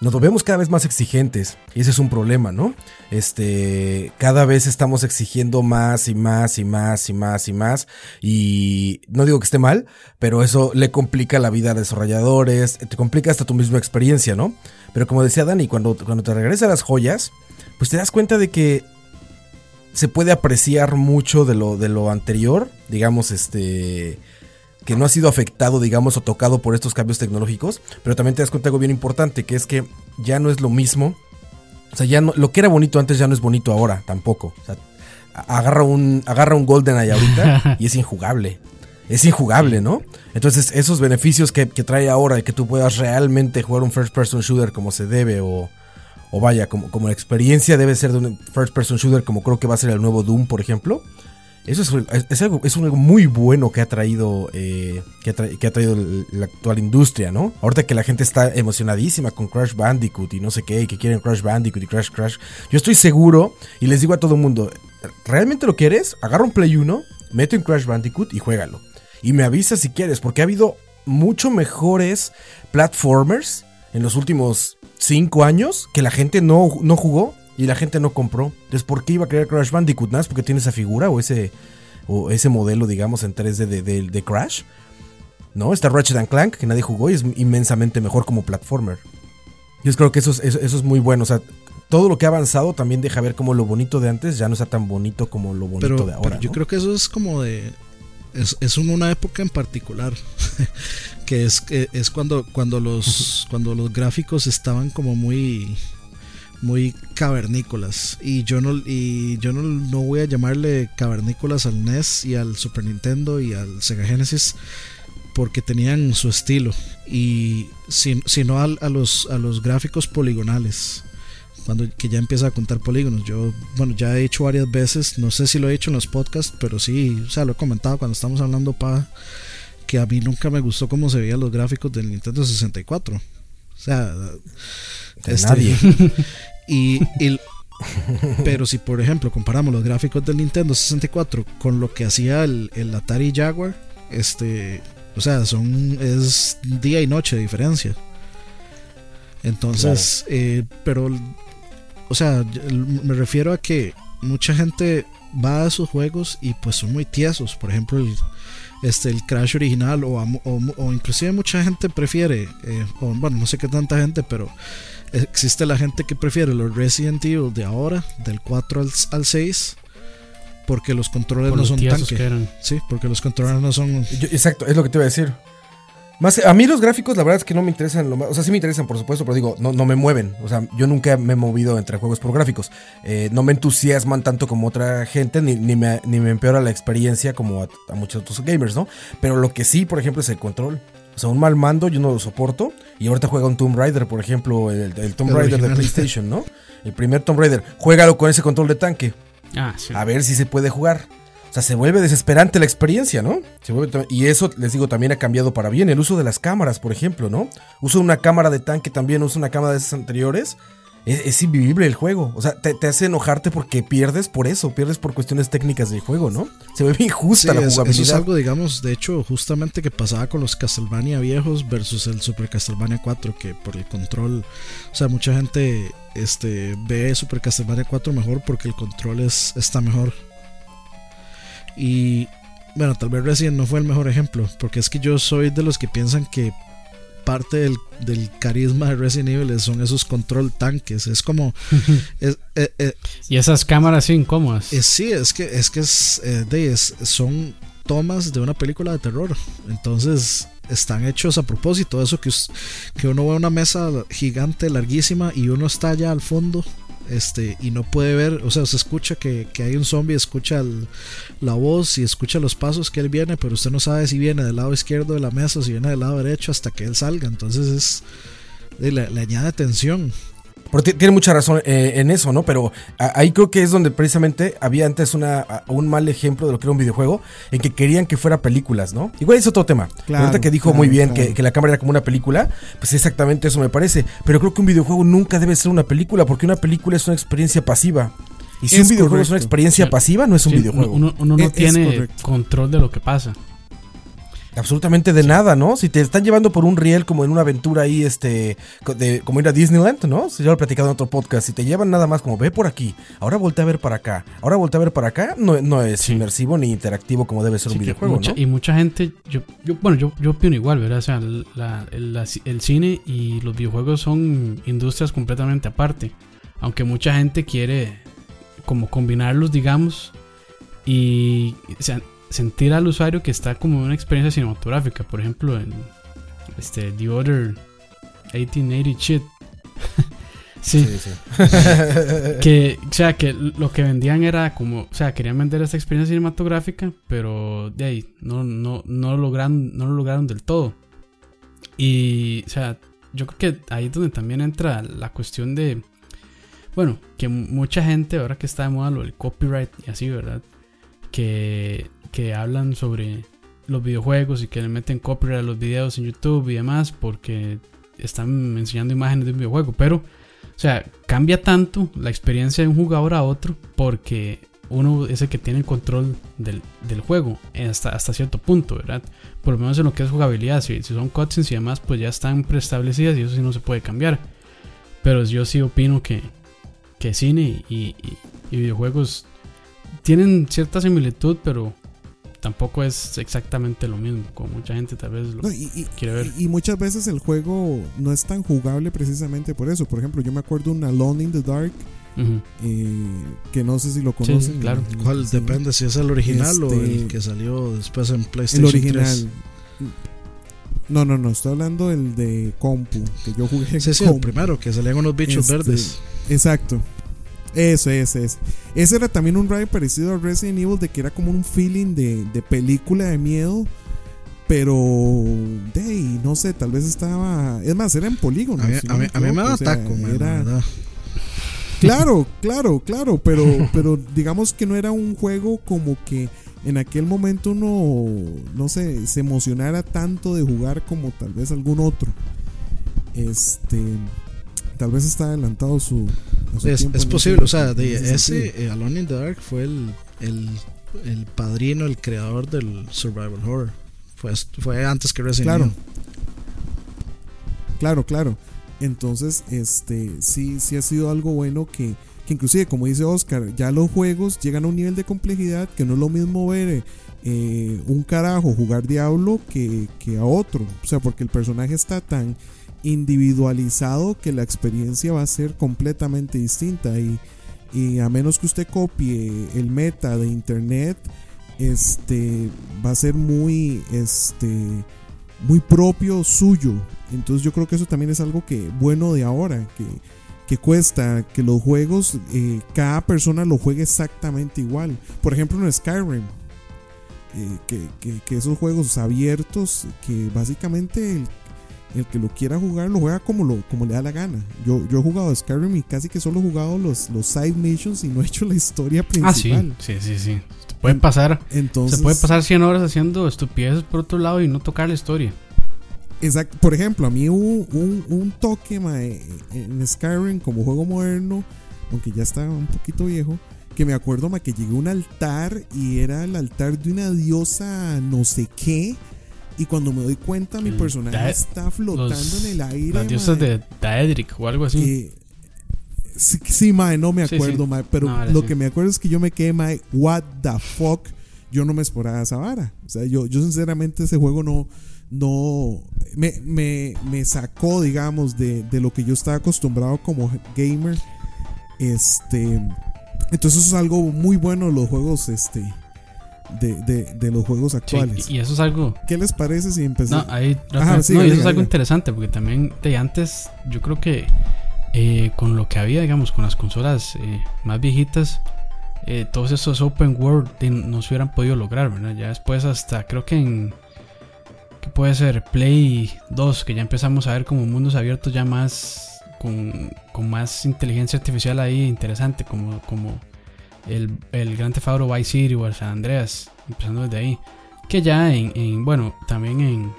Nos volvemos cada vez más exigentes y ese es un problema, ¿no? Este, cada vez estamos exigiendo más y más y más y más y más y no digo que esté mal, pero eso le complica la vida a desarrolladores, te complica hasta tu misma experiencia, ¿no? Pero como decía Dani, cuando, cuando te regresan las joyas, pues te das cuenta de que se puede apreciar mucho de lo, de lo anterior, digamos, este que no ha sido afectado, digamos, o tocado por estos cambios tecnológicos, pero también te das cuenta de algo bien importante, que es que ya no es lo mismo. O sea, ya no, lo que era bonito antes ya no es bonito ahora, tampoco. O sea, agarra un, agarra un GoldenEye ahorita (laughs) y es injugable. Es injugable, ¿no? Entonces, esos beneficios que, que trae ahora de que tú puedas realmente jugar un first person shooter como se debe, o, o vaya, como, como la experiencia debe ser de un first person shooter, como creo que va a ser el nuevo Doom, por ejemplo. Eso es, algo, es algo muy bueno que ha traído, eh, que, ha traído la actual industria, ¿no? Ahorita que la gente está emocionadísima con Crash Bandicoot y no sé qué, y que quieren Crash Bandicoot y Crash Crash. Yo estoy seguro, y les digo a todo el mundo, ¿realmente lo quieres? Agarra un Play 1, mete un Crash Bandicoot y juégalo. Y me avisas si quieres, porque ha habido mucho mejores platformers en los últimos 5 años que la gente no, no jugó y la gente no compró. Entonces, ¿por qué iba a querer Crash Bandicoot? Nada porque tiene esa figura o ese, o ese modelo, digamos, en 3D de, de- de Crash. No, está Ratchet and Clank, que nadie jugó y es inmensamente mejor como platformer. Yo creo que eso es, eso, eso es muy bueno. O sea, todo lo que ha avanzado también deja ver como lo bonito de antes ya no está tan bonito como lo bonito Pero, de ahora. pero yo ¿no? creo que eso es como de. Es, es una época en particular. (laughs) que es, que es cuando, cuando, los, cuando los gráficos estaban como muy. Muy cavernícolas. Y yo no, y yo no, no voy a llamarle cavernícolas al NES y al Super Nintendo y al Sega Genesis. Porque tenían su estilo. Y si- sino al- a, los, a los gráficos poligonales cuando que ya empieza a contar polígonos. Yo, bueno, ya he hecho varias veces, no sé si lo he hecho en los podcasts, pero sí, o sea, lo he comentado cuando estamos hablando para que a mí nunca me gustó cómo se veían los gráficos del Nintendo 64. O sea, De este, nadie. (laughs) y, y- (laughs) pero si por ejemplo comparamos los gráficos del Nintendo 64 con lo que hacía el, el Atari Jaguar, este, o sea, son es día y noche de diferencia. Entonces, eh, pero, o sea, me refiero a que mucha gente va a esos juegos y pues son muy tiesos. Por ejemplo, el, este, el Crash original o, o, inclusive mucha gente prefiere, eh, o, bueno, no sé qué tanta gente, pero existe la gente que prefiere los Resident Evil de ahora, del 4 al, al 6, porque los controles Por no los son tanque. Sí, porque los controles no son... Yo- exacto, es lo que te iba a decir. Más, a mí los gráficos, la verdad es que no me interesan. Lo más, o sea, sí me interesan, por supuesto, pero digo, no, no me mueven. O sea, yo nunca me he movido entre juegos por gráficos. Eh, no me entusiasman tanto como otra gente, ni, ni, me, ni me empeora la experiencia como a, a muchos otros gamers, ¿no? Pero lo que sí, por ejemplo, es el control. O sea, un mal mando yo no lo soporto. Y ahorita juega un Tomb Raider, por ejemplo, el, el Tomb El Raider de. PlayStation, ¿no? El primer Tomb Raider. Juégalo con ese control de tanque. Ah, sí. A ver si se puede jugar. O sea, se vuelve desesperante la experiencia, ¿no? Se vuelve y eso, les digo, también ha cambiado para bien. El uso de las cámaras, por ejemplo, ¿no? Uso una cámara de tanque también, uso una cámara de esas anteriores. Es, es invivible el juego. O sea, te, te hace enojarte porque pierdes por eso, pierdes por cuestiones técnicas del juego, ¿no? Se ve bien Sí, justa la es- eso jugabilidad. es algo, digamos, de hecho, justamente que pasaba con los Castlevania viejos versus el Super Castlevania 4, que por el control, o sea, mucha gente este, ve Super Castlevania 4 mejor porque el control es, está mejor. Y bueno, tal vez Resident no fue el mejor ejemplo, porque es que yo soy de los que piensan que parte del, del carisma de Resident Evil son esos control tanques. Es como. (laughs) es- eh, eh, Y esas cámaras incómodas. eh, sí, es que, es que es, de- es- son tomas de una película de terror. Entonces están hechos a propósito. Eso que, que uno ve una mesa gigante, larguísima, y uno está allá al fondo. Este, y no puede ver, o sea, se escucha que, que hay un zombie, escucha la voz y escucha los pasos que él viene, pero usted no sabe si viene del lado izquierdo de la mesa o si viene del lado derecho hasta que él salga. Entonces es, le añade tensión. Pero ti- tiene mucha razón eh, en eso, ¿no? Pero ahí creo que es donde precisamente había antes una, un mal ejemplo de lo que era un videojuego, en que querían que fuera películas, ¿no? Igual es otro tema. Claro, ahorita que dijo claro, muy bien claro. que, que la cámara era como una película, pues exactamente eso me parece. Pero creo que un videojuego nunca debe ser una película, porque una película es una experiencia pasiva. Y si Es un videojuego es una experiencia pasiva, no es un Sí, videojuego. Uno, uno no Es- tiene control de lo que pasa. Absolutamente de nada, ¿no? Si te están llevando por un riel como en una aventura ahí, este, de, como ir a Disneyland, ¿no? Si yo lo he platicado en otro podcast, si te llevan nada más como ve por aquí, ahora voltea a ver para acá, ahora voltea a ver para acá, no, no es Sí. inmersivo ni interactivo como debe ser Sí, un videojuego, mucha- ¿no? Y mucha gente, yo, yo, bueno, yo, yo opino igual, ¿verdad? O sea, la- el, la- el cine y los videojuegos son industrias completamente aparte. Aunque mucha gente quiere como combinarlos, digamos, y o sea, sentir al usuario que está como en una experiencia cinematográfica. Por ejemplo, en este, The Other 1880 Shit. (laughs) sí. Sí, sí. (laughs) que, o sea, que lo que vendían era como, o sea, querían vender esta experiencia cinematográfica, pero de ahí no, no, no, lo lograron, no lo lograron del todo. Y, o sea, yo creo que ahí es donde también entra la cuestión de, bueno, que mucha gente, ahora que está de moda lo del copyright y así, ¿verdad? Que, que hablan sobre los videojuegos y que le meten copyright a los videos en YouTube y demás porque están enseñando imágenes de un videojuego, pero o sea, cambia tanto la experiencia de un jugador a otro porque uno es el que tiene el control del, del juego hasta, hasta cierto punto, ¿verdad? Por lo menos en lo que es jugabilidad. Si, si son cutscenes y demás, pues ya están preestablecidas y eso sí no se puede cambiar. Pero yo sí opino que, que cine y, y- y videojuegos tienen cierta similitud, pero tampoco es exactamente lo mismo. Como mucha gente tal vez lo No, y, y- quiere ver. y- y muchas veces el juego no es tan jugable precisamente por eso. Por ejemplo, yo me acuerdo un Alone in the Dark, eh, que no sé si lo conocen. claro. El- ¿Cuál el- depende si es el original o Este- el que salió después en El PlayStation original. 3? No, no, no, estoy hablando del de compu, que yo jugué en Sí, sí, el primero, que salían unos bichos Este, verdes. Exacto. Eso, ese, ese. Ese era también un ride parecido a Resident Evil, de que era como un feeling de, de película de miedo. Pero, de ahí, no sé, tal vez estaba. Es más, era en polígono. A mí, si a no mí- a mí me da sea, taco, la era-. Claro, claro, claro, pero, (laughs) pero digamos que no era un juego como que en aquel momento uno, no sé, se emocionara tanto de jugar como tal vez algún otro. Este, tal vez está adelantado su. Es, tiempo es en posible, o sea, de ese eh, Alone in the Dark fue el, el, el padrino, el creador del survival horror. Fue, fue antes que Resident Claro. Evil. Claro, claro. Entonces, este, sí, sí ha sido algo bueno que, que inclusive, como dice Oscar, ya los juegos llegan a un nivel de complejidad que no es lo mismo ver eh, un carajo jugar Diablo que, que a otro. O sea, porque el personaje está tan individualizado que la experiencia va a ser completamente distinta y, y a menos que usted copie el meta de internet, este va a ser muy este muy propio suyo. Entonces yo creo que eso también es algo que bueno de ahora, que, que cuesta que los juegos, eh, cada persona lo juegue exactamente igual. Por ejemplo en Skyrim, eh, que, que- que esos juegos abiertos, que básicamente el, el que lo quiera jugar lo juega como, lo, como le da la gana. Yo, yo he jugado Skyrim y casi que solo he jugado los, los side missions y no he hecho la historia Ah, sí, principal. sí, sí, sí. Se puede pasar, Entonces, se puede pasar 100 horas haciendo estupideces por otro lado y no tocar la historia. Exacto. Por ejemplo, a mí hubo un, un toque mae, en Skyrim como juego moderno, aunque ya está un poquito viejo, que me acuerdo mae, que llegué a un altar y era el altar de una diosa no sé qué. Y cuando me doy cuenta, mi El personaje está flotando los- en el aire. Las diosas mae. de Daedric o algo así. Eh, sí, sí, mae, no me acuerdo, sí. mae, pero No, lo que me acuerdo es que yo me quedé, mae, what the fuck, yo no me esperaba esa vara. O sea, yo, yo sinceramente ese juego no, no, me, me, me sacó, digamos, de, de lo que yo estaba acostumbrado como gamer. Este, entonces eso es algo muy bueno de los juegos, este, de, de, de los juegos actuales. y, y eso es algo. ¿Qué les parece si No, empezamos? ahí, Ajá, no, y eso es algo interesante porque también de antes, yo creo que eh, con lo que había, digamos, con las consolas eh, más viejitas, eh, todos esos open world no se hubieran podido lograr, ¿verdad? Ya después, hasta creo que en. que puede ser? Play 2, que ya empezamos a ver como mundos abiertos ya más. con, con más inteligencia artificial ahí interesante, como, como el, el Gran Theft Auto Vice City o el San Andreas, empezando desde ahí. Que ya en, en- bueno, también en,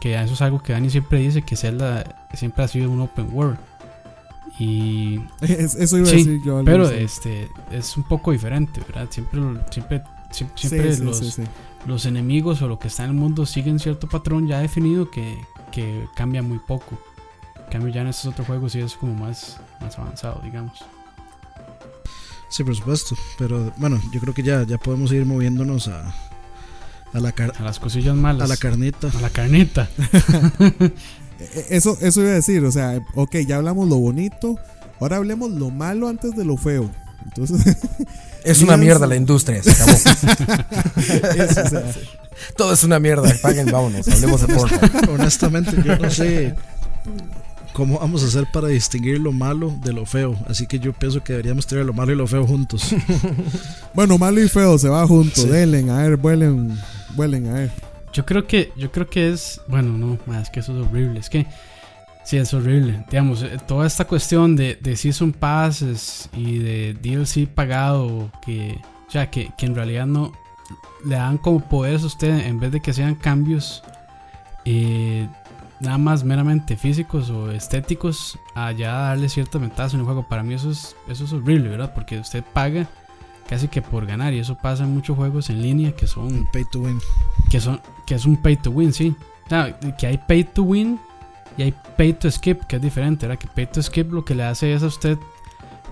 que eso es algo que Dani siempre dice, que Zelda siempre ha sido un open world. Y, (laughs) Es- eso iba Sí, a decir yo. algo pero así. este es un poco diferente, ¿verdad? Siempre, siempre, siempre, Sí, los, sí. los enemigos o lo que está en el mundo siguen cierto patrón ya definido que, que cambia muy poco. En cambio ya en estos otros juegos sí es como más, más avanzado, digamos. Sí, por supuesto. Pero bueno, yo creo que ya, ya podemos ir moviéndonos a, a, la, car- A las cosillas malas. a la carnita. a la carnita. (laughs) Eh, Eso, eso iba a decir, o sea, ok, ya hablamos lo bonito, ahora hablemos lo malo antes de lo feo. Entonces, (laughs) Es una mierda la industria, se acabó. (laughs) eso, o sea, Todo es una mierda. Paguen, vámonos. Hablemos de Fortnite. Honestamente, yo no sé cómo vamos a hacer para distinguir lo malo de lo feo. Así que yo pienso que deberíamos tener lo malo y lo feo juntos. (laughs) bueno, malo y feo se va juntos, Sí. denle, a ver, vuelen, vuelen, a ver. Yo creo que, yo creo que es, bueno, no, más que eso es horrible. Es que sí es horrible. Digamos, eh, toda esta cuestión de, de season passes y de DLC pagado, que, o sea, que, que en realidad no le dan como poderes a usted en vez de que sean cambios eh, nada más meramente físicos o estéticos, a ya darle ciertas ventajas en el juego. Para mí eso es, eso es horrible, ¿verdad? Porque usted paga casi que por ganar y eso pasa en muchos juegos en línea que son Pay to win. que son que es un pay to win, sí. O sea, que hay pay to win y hay pay to skip, que es diferente, ¿verdad? Que pay to skip lo que le hace es a usted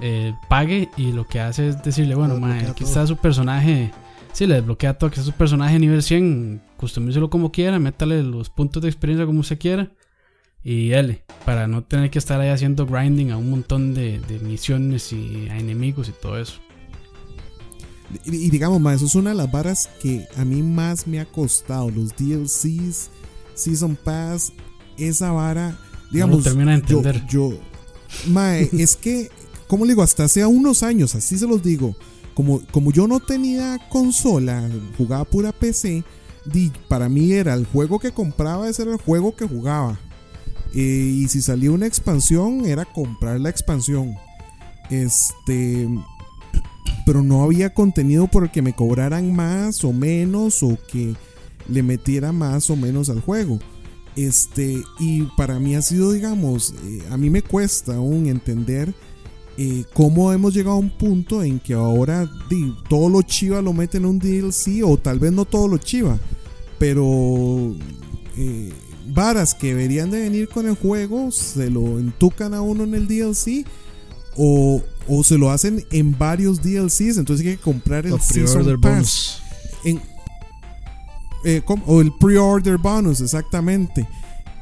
eh, pague y lo que hace es decirle, bueno, mae, aquí todo. está su personaje. Sí, le desbloquea todo, que está su personaje nivel 100, customícelo como quiera, métale los puntos de experiencia como usted quiera y dale, para no tener que estar ahí haciendo grinding a un montón de, de misiones y a enemigos y todo eso. Y, y digamos, más, eso es una de las varas que a mí más me ha costado, los DLCs, Season Pass, esa vara, digamos, lo termina de yo, entender. yo, mae, (laughs) es que, como le digo, hasta hace unos años, así se los digo, como, como yo no tenía consola, jugaba pura PC, para mí era el juego que compraba, ese era el juego que jugaba. Eh, y si salía una expansión, era comprar la expansión. Este. Pero no había contenido por el que me cobraran más o menos o que le metiera más o menos al juego. Este, y para mí ha sido, digamos, eh, a mí me cuesta aún entender eh, cómo hemos llegado a un punto en que ahora di, todo lo chiva lo meten en un DLC, o tal vez no todo lo chiva, pero eh, varas que deberían de venir con el juego se lo entucan a uno en el DLC. O, o se lo hacen en varios DLCs, entonces hay que comprar el pre-order bonus. En- eh, o el pre-order bonus, exactamente.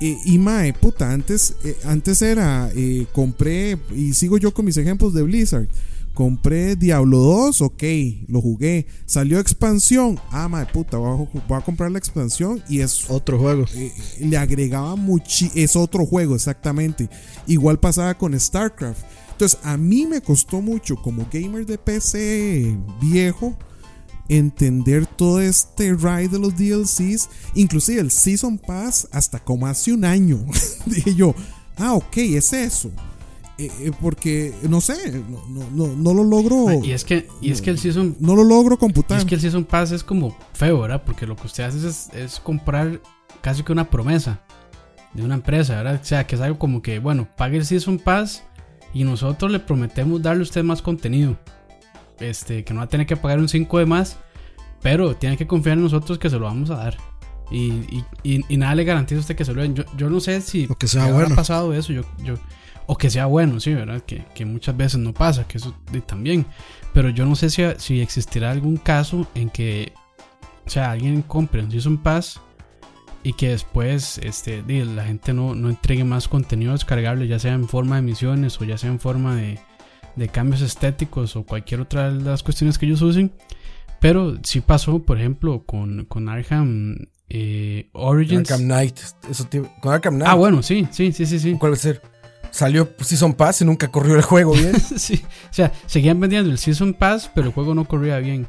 Eh, y mae, puta, antes, eh, antes era, eh, compré, y sigo yo con mis ejemplos de Blizzard. Compré Diablo 2, ok, lo jugué. Salió expansión. Ah, mae, puta, voy a, ju- voy a comprar la expansión y es Otro juego. eh, le agregaba mucho. Es otro juego, exactamente. Igual pasaba con StarCraft. Entonces, a mí me costó mucho, como gamer de PC viejo, entender todo este ride de los DLCs. Inclusive el Season Pass, hasta como hace un año. (laughs) Dije yo, ah, ok, es eso. Eh, eh, porque, no sé, no, no, no, no lo logro. Y es que, y es que el Season No lo logro computar. es que el Season Pass es como feo, ¿verdad? Porque lo que usted hace es, es comprar casi que una promesa de una empresa, ¿verdad? O sea, que es algo como que, bueno, pague el Season Pass y nosotros le prometemos darle a usted más contenido. Este, que no va a tener que pagar un 5 de más, pero tiene que confiar en nosotros que se lo vamos a dar. Y, y, y- y nada le garantiza a usted que se lo den. Yo, yo no sé si O que sea bueno. pasado eso, yo, yo, o que sea bueno, sí, ¿verdad? Que, que muchas veces no pasa, que eso también. Pero yo no sé si, si existirá algún caso en que, o sea, alguien compre un Season Pass y que después este, la gente no, no entregue más contenido descargable, ya sea en forma de misiones o ya sea en forma de, de cambios estéticos o cualquier otra de las cuestiones que ellos usen. Pero sí pasó, por ejemplo, con, con Arkham eh, Origins. Arkham Knight. Eso te- con Arkham Knight. Ah, bueno, sí, sí, sí, sí, sí. ¿Cuál va a ser? Salió Season Pass y nunca corrió el juego bien. (laughs) sí. O sea, seguían vendiendo el Season Pass, pero el juego no corría bien.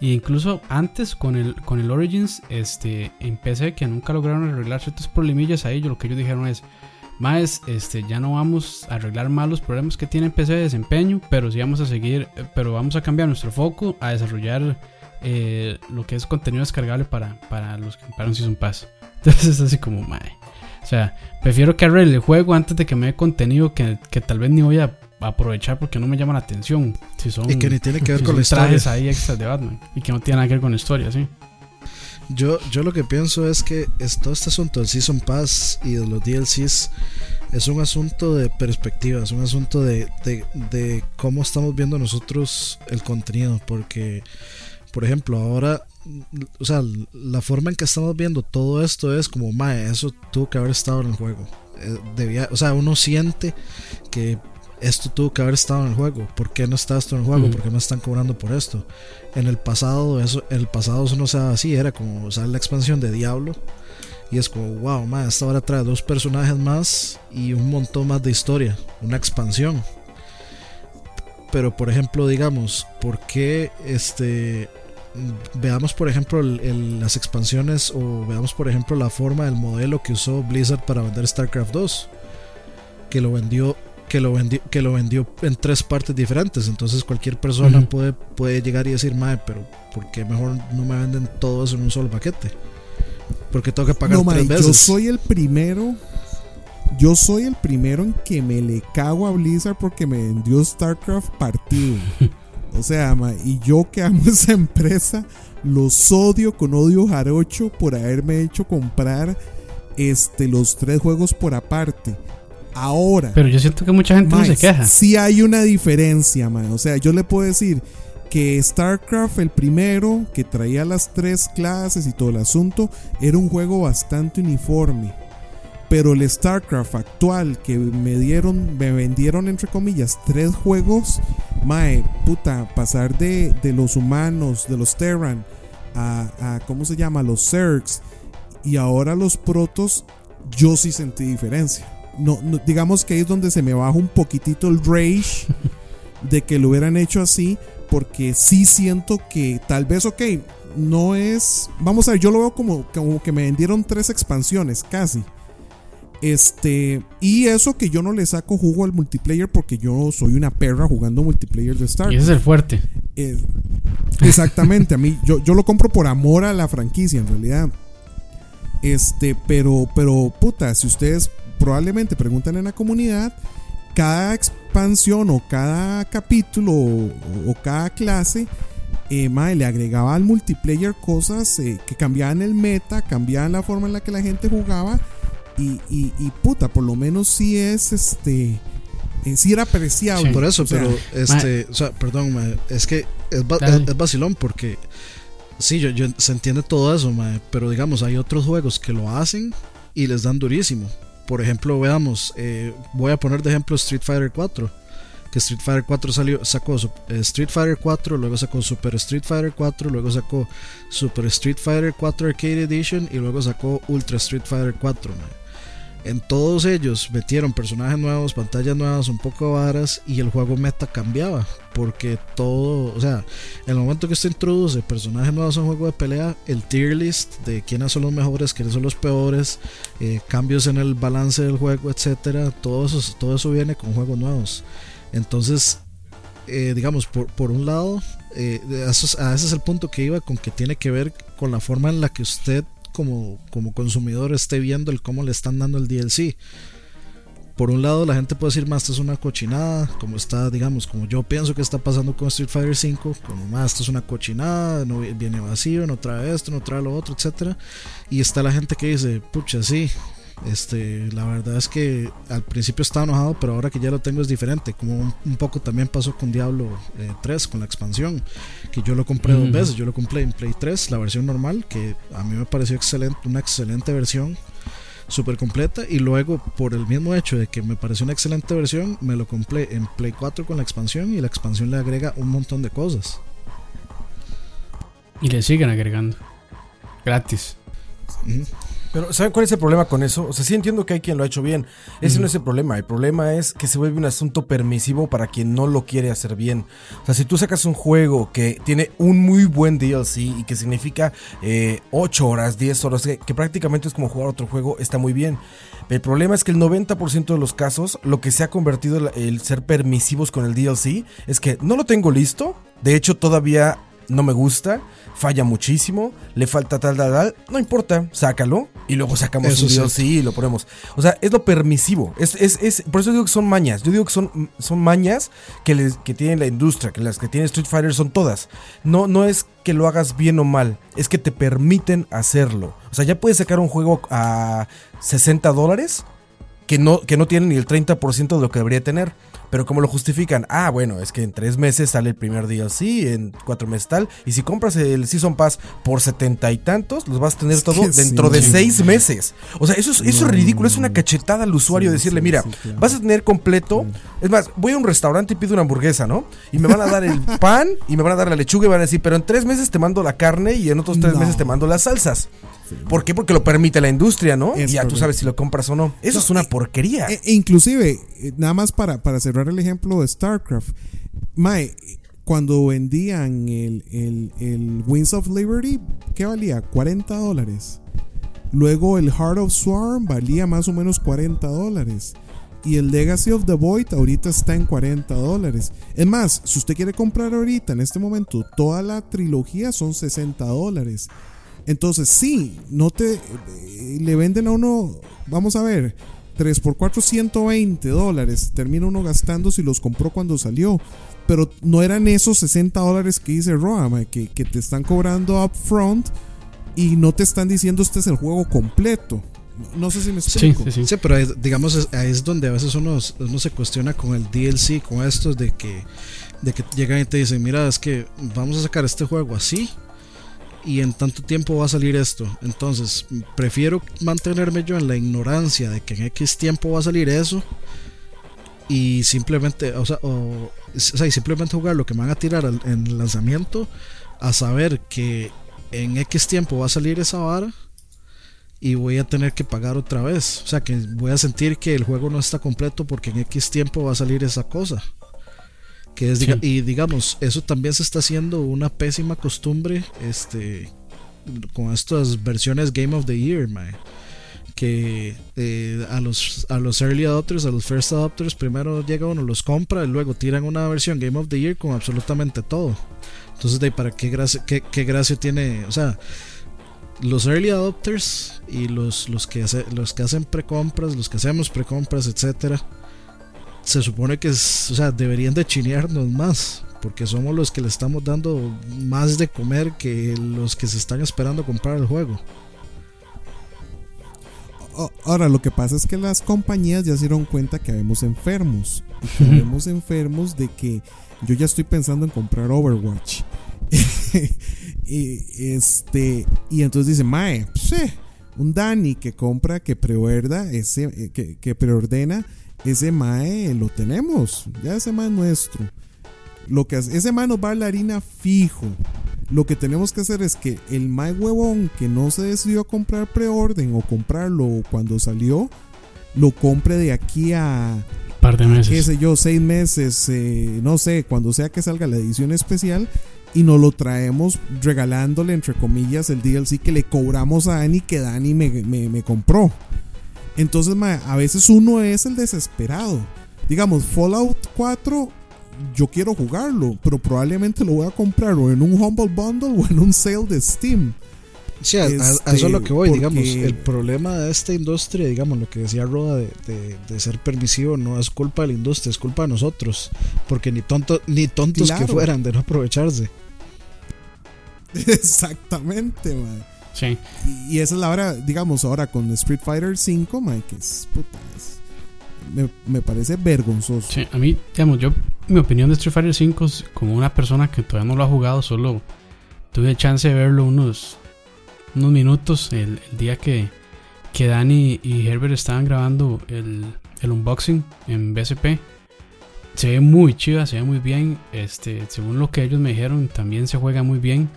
Y incluso antes con el, con el Origins, este, en PC que nunca lograron arreglar ciertos problemillas ahí, yo lo que ellos dijeron es, más, este, ya no vamos a arreglar más los problemas que tiene PC de desempeño, pero sí vamos a seguir, eh, pero vamos a cambiar nuestro foco a desarrollar eh, lo que es contenido descargable para, para los que compraron Season Pass. (laughs) Entonces es así como, mae. O sea, prefiero que arregle el juego antes de que me dé contenido que, que tal vez ni voy a aprovechar porque no me llama la atención. Si son, Y que ni tiene que ver si con la historia. trajes ahí extras de Batman y que no tiene nada que ver con la historia, sí. Yo, yo lo que pienso es que es, todo este asunto del Season Pass y de los DLCs es un asunto de perspectiva, es un asunto de, de, de cómo estamos viendo nosotros el contenido. Porque, por ejemplo, ahora, o sea, la forma en que estamos viendo todo esto es como, mae, eso tuvo que haber estado en el juego. Eh, Debía, o sea, uno siente que esto tuvo que haber estado en el juego. ¿Por qué no está esto en el juego? ¿Por qué me están cobrando por esto? En el pasado, eso, en el pasado eso no se así, era como sale la expansión de Diablo. Y es como, wow, man, esta hora trae dos personajes más y un montón más de historia. Una expansión. Pero por ejemplo, digamos, ¿por qué este veamos por ejemplo el- el- las expansiones o veamos por ejemplo la forma del modelo que usó Blizzard para vender StarCraft 2 que lo vendió que lo vendió que lo vendió en tres partes diferentes entonces cualquier persona puede puede llegar y decir mae pero ¿por qué mejor no me venden todo eso en un solo paquete? porque tengo que pagar No, tres veces yo soy el primero. Yo soy el primero en que me le cago a Blizzard porque me vendió StarCraft partido. (laughs) O sea, y yo que amo (laughs) esa empresa, los odio con odio jarocho por haberme hecho comprar este, los tres juegos por aparte. Ahora, Pero yo siento que mucha gente no se queja. Sí hay una diferencia, man. O sea, yo le puedo decir que StarCraft, el primero, que traía las tres clases y todo el asunto, era un juego bastante uniforme. Pero el StarCraft actual que me dieron, me vendieron entre comillas tres juegos, mae, puta, pasar de, de los humanos, de los Terran, a, a, ¿cómo se llama? Los Zergs, y ahora los Protos, yo sí sentí diferencia. No, no- digamos que ahí es donde se me baja un poquitito el rage (laughs) de que lo hubieran hecho así, porque sí siento que tal vez, ok, no es. Vamos a ver, yo lo veo como, como que me vendieron tres expansiones, casi. Este, y eso que yo no le saco jugo al multiplayer porque yo soy una perra jugando multiplayer de Star. Y ese es el fuerte. Eh, exactamente, a mí yo, yo lo compro por amor a la franquicia en realidad. Este, pero, pero, puta, si ustedes probablemente preguntan en la comunidad, cada expansión o cada capítulo o, o cada clase, eh, le agregaba al multiplayer cosas eh, que cambiaban el meta, cambiaban la forma en la que la gente jugaba. Y, y, y puta, por lo menos sí es este. eh, sí era apreciable. Por eso, O sea, pero este, o sea, perdón, es que es, es- es vacilón porque sí, yo, yo se entiende todo eso, pero digamos, hay otros juegos que lo hacen y les dan durísimo. Por ejemplo, veamos, eh, voy a poner de ejemplo Street Fighter 4. Que Street Fighter 4 salió, sacó eh, Street Fighter 4, luego sacó Super Street Fighter 4, luego sacó Super Street Fighter 4 Arcade Edition y luego sacó Ultra Street Fighter 4. mae. En todos ellos metieron personajes nuevos, pantallas nuevas, un poco varas y el juego meta cambiaba. Porque todo, o sea, en el momento que usted introduce personajes nuevos a un juego de pelea, el tier list de quiénes son los mejores, quiénes son los peores, eh, cambios en el balance del juego, etcétera, todo eso, todo eso viene con juegos nuevos. Entonces, eh, digamos, por, por un lado, eh, a ese es el punto que iba con que tiene que ver con la forma en la que usted como, como consumidor esté viendo el cómo le están dando el DLC. Por un lado, la gente puede decir, más esto es una cochinada, como está, digamos, como yo pienso que está pasando con Street Fighter 5, como más esto es una cochinada, no vi- viene vacío, no trae esto, no trae lo otro, etcétera. Y está la gente que dice, pucha, sí, este, la verdad es que al principio estaba enojado, pero ahora que ya lo tengo es diferente. Como un, un poco también pasó con Diablo eh, 3, con la expansión, que yo lo compré dos veces. Yo lo compré en Play 3, la versión normal, que a mí me pareció excelente, una excelente versión, súper completa. Y luego, por el mismo hecho de que me pareció una excelente versión, me lo compré en Play 4 con la expansión y la expansión le agrega un montón de cosas. Y le siguen agregando. Gratis. Ujú. Pero ¿saben cuál es el problema con eso? O sea, sí entiendo que hay quien lo ha hecho bien. Ese no es el problema. El problema es que se vuelve un asunto permisivo para quien no lo quiere hacer bien. O sea, si tú sacas un juego que tiene un muy buen DLC y que significa eh, 8 horas, 10 horas, que, que prácticamente es como jugar otro juego, está muy bien. El problema es que el 90% de los casos, lo que se ha convertido el, el ser permisivos con el DLC es que no lo tengo listo. De hecho, todavía no me gusta, falla muchísimo, le falta tal, tal, tal, no importa, sácalo y luego sacamos Eso un sí. DLC y lo ponemos. O sea, es lo permisivo, es, es, es, por eso digo que son mañas, yo digo que son, son mañas que, les, que tiene la industria, que las que tiene Street Fighter son todas. No, no es que lo hagas bien o mal, es que te permiten hacerlo. O sea, ya puedes sacar un juego a 60 dólares que no, que no tiene ni el 30% de lo que debería tener. Pero como lo justifican, ah, bueno, es que en tres meses sale el primer DLC, en cuatro meses tal, y si compras el Season Pass por setenta y tantos, los vas a tener Es todo dentro sí. de seis meses. O sea, eso es, eso es ridículo, es una cachetada al usuario Sí, decirle, sí, mira, claro. vas a tener completo, es más, voy a un restaurante y pido una hamburguesa, ¿no? Y me van a dar el pan y me van a dar la lechuga y van a decir, pero en tres meses te mando la carne y en otros tres No. meses te mando las salsas. ¿Por qué? Porque lo permite la industria, ¿no? Es y ya tú sabes si lo compras o no. Eso No, es una porquería. E- e inclusive, eh, nada más para, para cerrar el ejemplo de StarCraft. Mae, cuando vendían el, el, el Wings of Liberty, ¿qué valía? 40 dólares. Luego el Heart of Swarm valía más o menos 40 dólares. Y el Legacy of the Void ahorita está en 40 dólares. Es más, si usted quiere comprar ahorita, en este momento, toda la trilogía son 60 dólares. Entonces, sí, no te. eh, le venden a uno. Vamos a ver. 3 por 4, 120 dólares. Termina uno gastando si los compró cuando salió. Pero no eran esos 60 dólares que dice Roa, que, que te están cobrando upfront y no te están diciendo este es el juego completo. No, sé si me explico. sí, sí. Sí, pero ahí, digamos, es- ahí es donde a veces uno, uno se cuestiona con el DLC, con estos de que, de que llegan y te dicen, mira, es que vamos a sacar este juego así y en tanto tiempo va a salir esto. Entonces, prefiero mantenerme yo en la ignorancia de que en X tiempo va a salir eso y simplemente, o sea, o, sea, simplemente jugar lo que me van a tirar en el lanzamiento a saber que en X tiempo va a salir esa vara y voy a tener que pagar otra vez. O sea que voy a sentir que el juego no está completo porque en X tiempo va a salir esa cosa. Que es, diga- Sí. Y digamos, eso también se está haciendo una pésima costumbre este, con estas versiones Game of the Year, mae. que eh, a, los, a los early adopters, a los first adopters, primero llega uno, los compra y luego tiran una versión Game of the Year con absolutamente todo. Entonces, de ¿para qué gracia, qué, qué gracia tiene? O sea, los early adopters y los, los, que, hace, los que hacen precompras, los que hacemos precompras, etcétera, se supone que es, o sea, deberían de chinearnos más, porque somos los que le estamos dando más de comer que los que se están esperando comprar el juego. Ahora, lo que pasa es que las compañías ya se dieron cuenta que habemos enfermos. Y que (laughs) habemos enfermos de que yo ya estoy pensando en comprar Overwatch. (laughs) y, este, y entonces dice, Mae, pues, eh, un Dani que compra, que preordena, ese, eh, que, que, preordena, ese Mae lo tenemos. Ya ese Mae es nuestro. Lo que ese Mae nos va a la harina fijo. Lo que tenemos que hacer es que el Mae huevón que no se decidió a comprar preorden o comprarlo cuando salió, lo compre de aquí a par de meses. qué sé yo, seis meses, eh, no sé, cuando sea que salga la edición especial y nos lo traemos regalándole, entre comillas, el DLC que le cobramos a Dani que Dani me, compró. Entonces, a veces uno es el desesperado. Digamos, Fallout 4, yo quiero jugarlo, pero probablemente lo voy a comprar o en un Humble Bundle o en un sale de Steam. Sí, a, eso es lo que voy, digamos. El problema de esta industria, digamos, lo que decía Roda de, ser permisivo, no es culpa de la industria, es culpa de nosotros. Porque ni, tonto, ni tontos que fueran de no aprovecharse. (laughs) Exactamente, man. Sí. Y, esa es la hora, digamos, ahora con Street Fighter 5, man, que es puta. me, me, parece vergonzoso. Sí, a mí, digamos, yo, mi opinión de Street Fighter 5 es como una persona que todavía no lo ha jugado, solo tuve chance de verlo unos unos minutos el, día que, que Dani y Herbert estaban grabando el, el unboxing en BSP. Se ve muy chida, se ve muy bien. Este, según lo que ellos me dijeron, también se juega muy bien.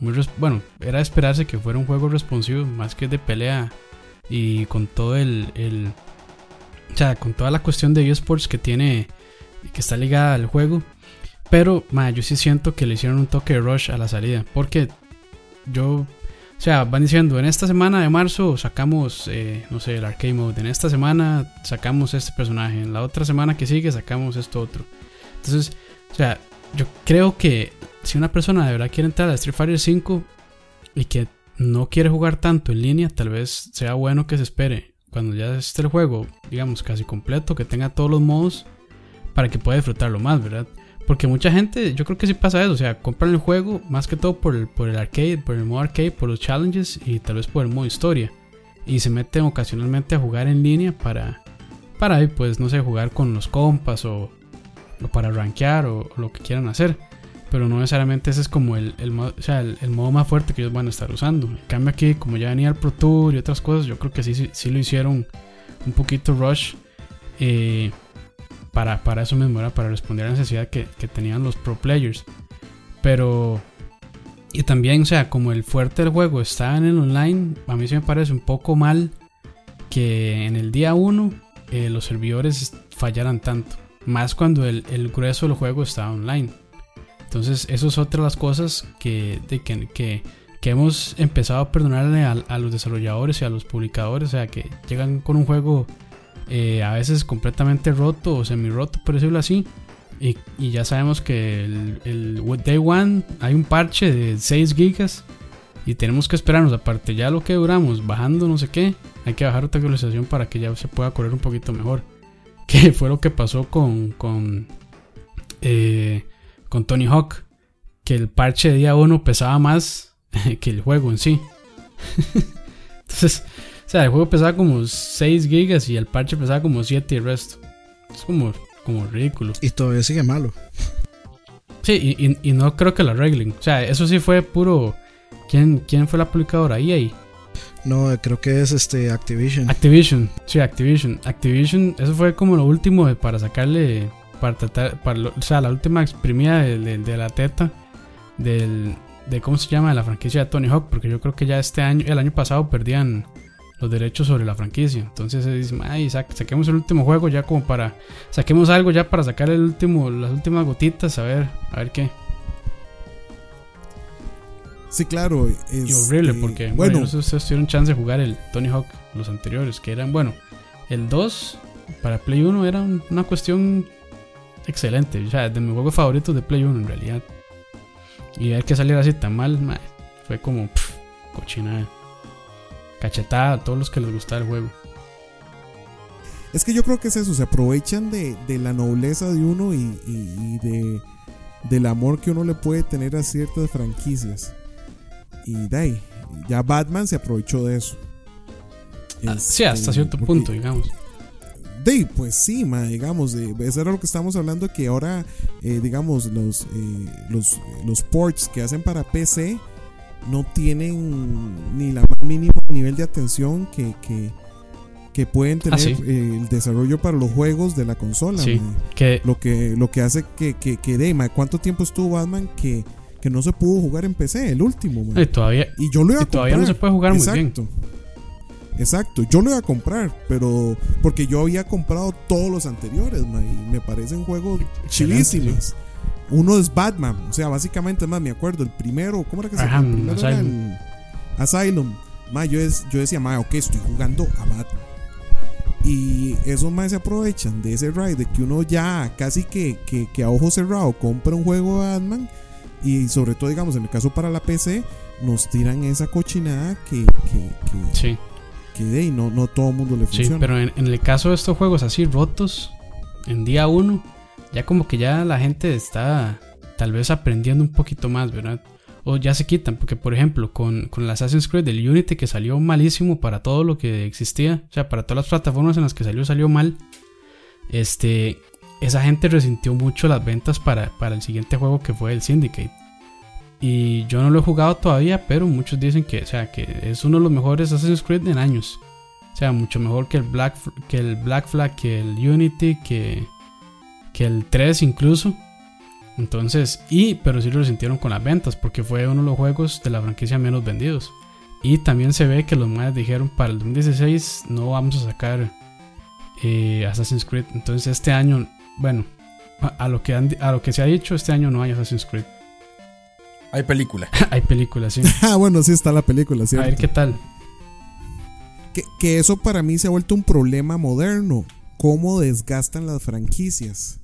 Muy bueno, era esperarse que fuera un juego responsivo, más que de pelea. Y con todo el, el o sea, con toda la cuestión de eSports que tiene, que está ligada al juego. Pero, ma, yo sí siento que le hicieron un toque de rush a la salida. Porque yo o sea, van diciendo, en esta semana de marzo sacamos, eh, no sé, el arcade mode. En esta semana sacamos este personaje. En la otra semana que sigue sacamos esto otro. Entonces, o sea, yo creo que si una persona de verdad quiere entrar a Street Fighter 5 y que no quiere jugar tanto en línea, tal vez sea bueno que se espere cuando ya esté el juego, digamos, casi completo, que tenga todos los modos para que pueda disfrutarlo más, ¿verdad? Porque mucha gente, yo creo que sí pasa eso. O sea, compran el juego más que todo por el, por el arcade, por el modo arcade, por los challenges y tal vez por el modo historia. Y se meten ocasionalmente a jugar en línea para, para pues, no sé, jugar con los compas o, para rankear o, lo que quieran hacer. Pero no necesariamente ese es como el, el, o sea, el, modo más fuerte que ellos van a estar usando. En cambio aquí, como ya venía el Pro Tour y otras cosas, yo creo que sí, sí, sí lo hicieron un poquito rush. Eh, para, para eso mismo, era para responder a la necesidad que, que tenían los pro players. Pero y también, o sea, como el fuerte del juego está en el online, a mí se me parece un poco mal que en el día 1 eh, los servidores fallaran tanto. Más cuando el, el, grueso del juego está online. Entonces, eso es otra de las cosas que, que, que, hemos empezado a perdonarle a, a, los desarrolladores y a los publicadores. O sea, que llegan con un juego eh, a veces completamente roto o semi roto, por decirlo así. Y, ya sabemos que el, el, Day One hay un parche de 6 gigas y tenemos que esperarnos, aparte ya lo que duramos bajando no sé qué, hay que bajar otra actualización para que ya se pueda correr un poquito mejor. Que (laughs) fue lo que pasó con, con, eh, con Tony Hawk, que el parche de día 1 pesaba más (laughs) que el juego en sí. (laughs) Entonces, o sea, el juego pesaba como 6 gigas y el parche pesaba como 7 y el resto. Es como, como ridículo. Y todavía sigue malo. Sí, y, no creo que lo arreglen. O sea, eso sí fue puro. ¿Quién, quién fue la publicadora? EA. No, creo que es este Activision. Activision, sí, Activision. Activision, eso fue como lo último para sacarle. Para tratar. Para o sea, la última exprimida de, de, la teta. Del, de cómo se llama de la franquicia de Tony Hawk. Porque yo creo que ya este año, el año pasado perdían los derechos sobre la franquicia. Entonces se dice, ay, saquemos el último juego ya como para, saquemos algo ya para sacar el último, las últimas gotitas, a ver, a ver qué. Sí, claro. Y este, horrible, porque bueno, bueno, no sé si ustedes tuvieron chance de jugar el Tony Hawk, los anteriores, que eran, bueno, el 2 para Play 1 era un- una cuestión excelente. O sea, de mis juegos favoritos de Play 1 en realidad. Y ver que saliera así tan mal, fue como pff, cochinada. Cachetada a todos los que les gustaba el juego. Es que yo creo que es eso, se aprovechan de, de la nobleza de uno y, y- y de, del amor que uno le puede tener a ciertas franquicias. Y de ahí, ya Batman se aprovechó de eso. Ah, sí, Este, hasta cierto porque- punto, digamos. De pues sí, ma, digamos, de, eso era lo que estamos hablando, que ahora, eh, digamos, los, eh, los, los ports que hacen para PC no tienen ni la más mínimo nivel de atención que, que, que pueden tener Ah, sí. eh, el desarrollo para los juegos de la consola. Sí, que Lo que, lo que hace que, que, que de, ma, ¿cuánto tiempo estuvo Batman que, que no se pudo jugar en PC? El último, ma? y todavía, Y yo lo iba a y todavía no comprar. se puede jugar muy bien. Exacto. Exacto, yo lo iba a comprar, pero porque yo había comprado todos los anteriores, y me parecen juegos chilísimos. Uno es Batman, o sea, básicamente, más me acuerdo, el primero, ¿cómo era que se llama? Ajá, El primero era Asylum. el Asylum. Ma, yo, es- yo decía, ma, ok, estoy jugando a Batman. Y esos más se aprovechan de ese ride, de que uno ya casi que, que, que a ojo cerrado compra un juego de Batman. Y sobre todo, digamos, en el caso para la PC, nos tiran esa cochinada que, que, que, Sí. que de ahí no, no todo el mundo le Sí, funciona. pero en, en el caso de estos juegos así rotos, en día uno, ya como que ya la gente está tal vez aprendiendo un poquito más, ¿verdad? O ya se quitan, porque por ejemplo, con, con el Assassin's Creed del Unity que salió malísimo para todo lo que existía, o sea, para todas las plataformas en las que salió, salió mal. Este, esa gente resintió mucho las ventas para, para el siguiente juego que fue el Syndicate. Y yo no lo he jugado todavía, pero muchos dicen que, o sea, que es uno de los mejores Assassin's Creed en años. O sea, mucho mejor que el Black, que el Black Flag, que el Unity, que, que el 3 incluso. Entonces, y, pero sí lo sintieron con las ventas, porque fue uno de los juegos de la franquicia menos vendidos. Y también se ve que los más dijeron para el 2016 no vamos a sacar eh, Assassin's Creed. Entonces este año, bueno, a, a lo que han- a lo que se ha dicho, este año no hay Assassin's Creed. Hay película. (laughs) hay películas, sí. (laughs) ah, bueno, sí está la película, A ¿cierto? ver qué tal. que, que eso para mí se ha vuelto un problema moderno. Cómo desgastan las franquicias.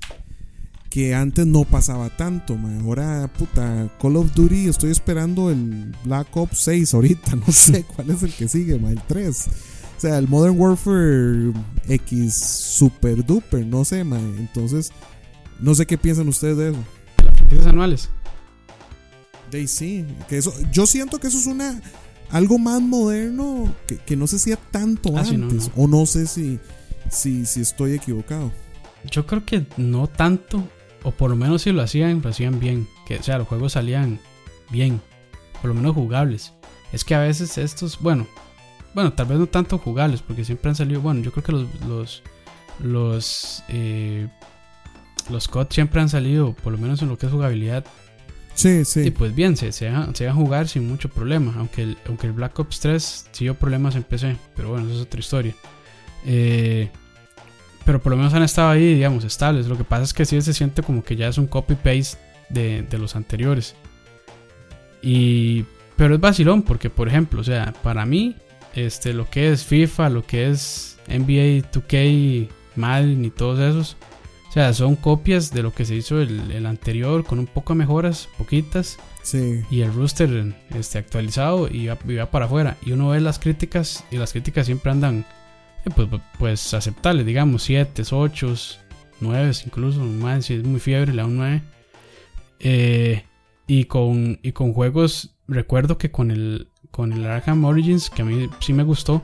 Que antes no pasaba tanto, ma. Ahora, puta, Call of Duty, estoy esperando el Black Ops 6 ahorita. (laughs) No sé cuál es el que sigue, ma. El 3. O sea, el Modern Warfare X Super Duper, no sé, ma. Entonces, no sé qué piensan ustedes de eso. Las franquicias anuales. De sí, que eso, yo siento que eso es una algo más moderno que, que no se hacía tanto Ah, sí, antes. no, O no sé si, si, si estoy equivocado. Yo creo que no tanto, o por lo menos si lo hacían, lo hacían bien. Que, o sea, los juegos salían bien, por lo menos jugables. Es que a veces estos, bueno, bueno, tal vez no tanto jugables, porque siempre han salido, bueno, yo creo que los, los, los, eh, los COD siempre han salido, por lo menos en lo que es jugabilidad, Sí, sí. y pues bien, se, se, dejan, se jugar sin mucho problema. Aunque el, aunque el Black Ops 3 sí dio problemas en PC. Pero bueno, eso es otra historia. Eh, pero por lo menos han estado ahí, digamos, estables. Lo que pasa es que sí se siente como que ya es un copy-paste de, de los anteriores. Y, pero es vacilón porque, por ejemplo, o sea, para mí, este, lo que es FIFA, lo que es NBA 2K, Madden y todos esos, o sea, son copias de lo que se hizo el, el anterior con un poco de mejoras, poquitas, sí. y el rooster este, actualizado y va, y va para afuera. Y uno ve las críticas y las críticas siempre andan eh, pues, pues aceptables, digamos, 7, 8, 9 incluso, más si es muy fiebre, le da un 9. Eh, y, con, y con juegos, recuerdo que con el, con el Arkham Origins, que a mí sí me gustó,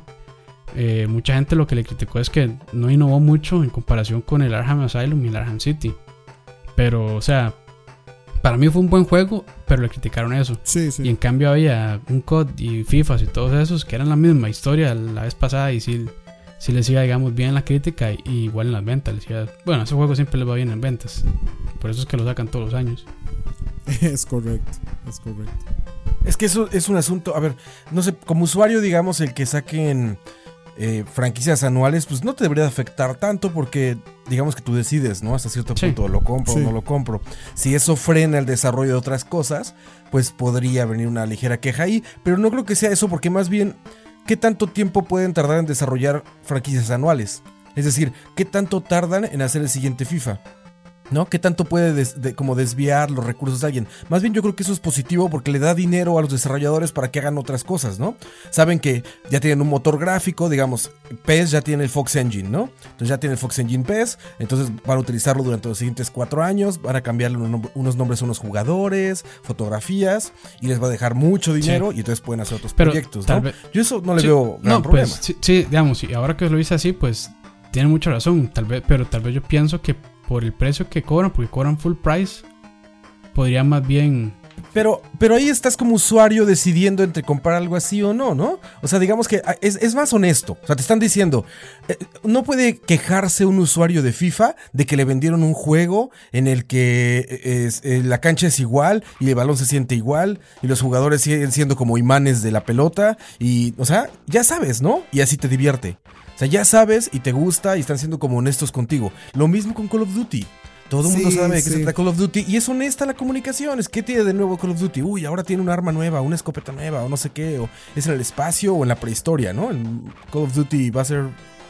eh, mucha gente lo que le criticó es que no innovó mucho en comparación con el Arkham Asylum y el Arkham City. Pero, o sea, para mí fue un buen juego, pero le criticaron eso. Sí, sí. Y en cambio había un COD y FIFA y todos esos que eran la misma historia la vez pasada y sí, sí les iba, digamos, bien en la crítica y, y igual en las ventas. Les iba- bueno, a ese juego siempre les va bien en ventas. Por eso es que lo sacan todos los años. (laughs) Es correcto, es correcto. Es que eso es un asunto, a ver, no sé, como usuario, digamos, el que saquen eh, franquicias anuales, pues no te debería afectar tanto porque digamos que tú decides, ¿no? Hasta cierto Sí. punto, lo compro Sí. o no lo compro. Si eso frena el desarrollo de otras cosas, pues podría venir una ligera queja ahí, pero no creo que sea eso porque más bien, ¿qué tanto tiempo pueden tardar en desarrollar franquicias anuales? Es decir, ¿qué tanto tardan en hacer el siguiente FIFA? ¿No? ¿Qué tanto puede des- de- como desviar los recursos de alguien? Más bien yo creo que eso es positivo porque le da dinero a los desarrolladores para que hagan otras cosas, ¿no? Saben que ya tienen un motor gráfico, digamos, PES ya tiene el Fox Engine, ¿no? Entonces ya tiene el Fox Engine PES, entonces van a utilizarlo durante los siguientes cuatro años, van a cambiarle unos, nom- unos nombres a unos jugadores, fotografías, y les va a dejar mucho dinero y entonces pueden hacer otros Pero proyectos, ¿no? vez- Yo eso no le Sí, veo gran no, problema. pues sí, sí, digamos, y ahora que lo dice así, pues tiene mucha razón, tal vez, pero tal vez yo pienso que por el precio que cobran, porque cobran full price, podría más bien Pero, pero ahí estás como usuario decidiendo entre comprar algo así o no, ¿no? O sea, digamos que ah, es, es más honesto. O sea, te están diciendo, eh, no puede quejarse un usuario de FIFA de que le vendieron un juego en el que eh, eh, la cancha es igual y el balón se siente igual y los jugadores siguen siendo como imanes de la pelota y, o sea, ya sabes, ¿no? Y así te divierte. Sea, ya sabes y te gusta y están siendo como honestos contigo. Lo mismo con Call of Duty. Todo el mundo sabe de qué se sí. trata Call of Duty y es honesta la comunicación. Es que tiene de nuevo Call of Duty. Uy, ahora tiene un arma nueva, una escopeta nueva o no sé qué. O es en el espacio o en la prehistoria, ¿no? En Call of Duty va a ser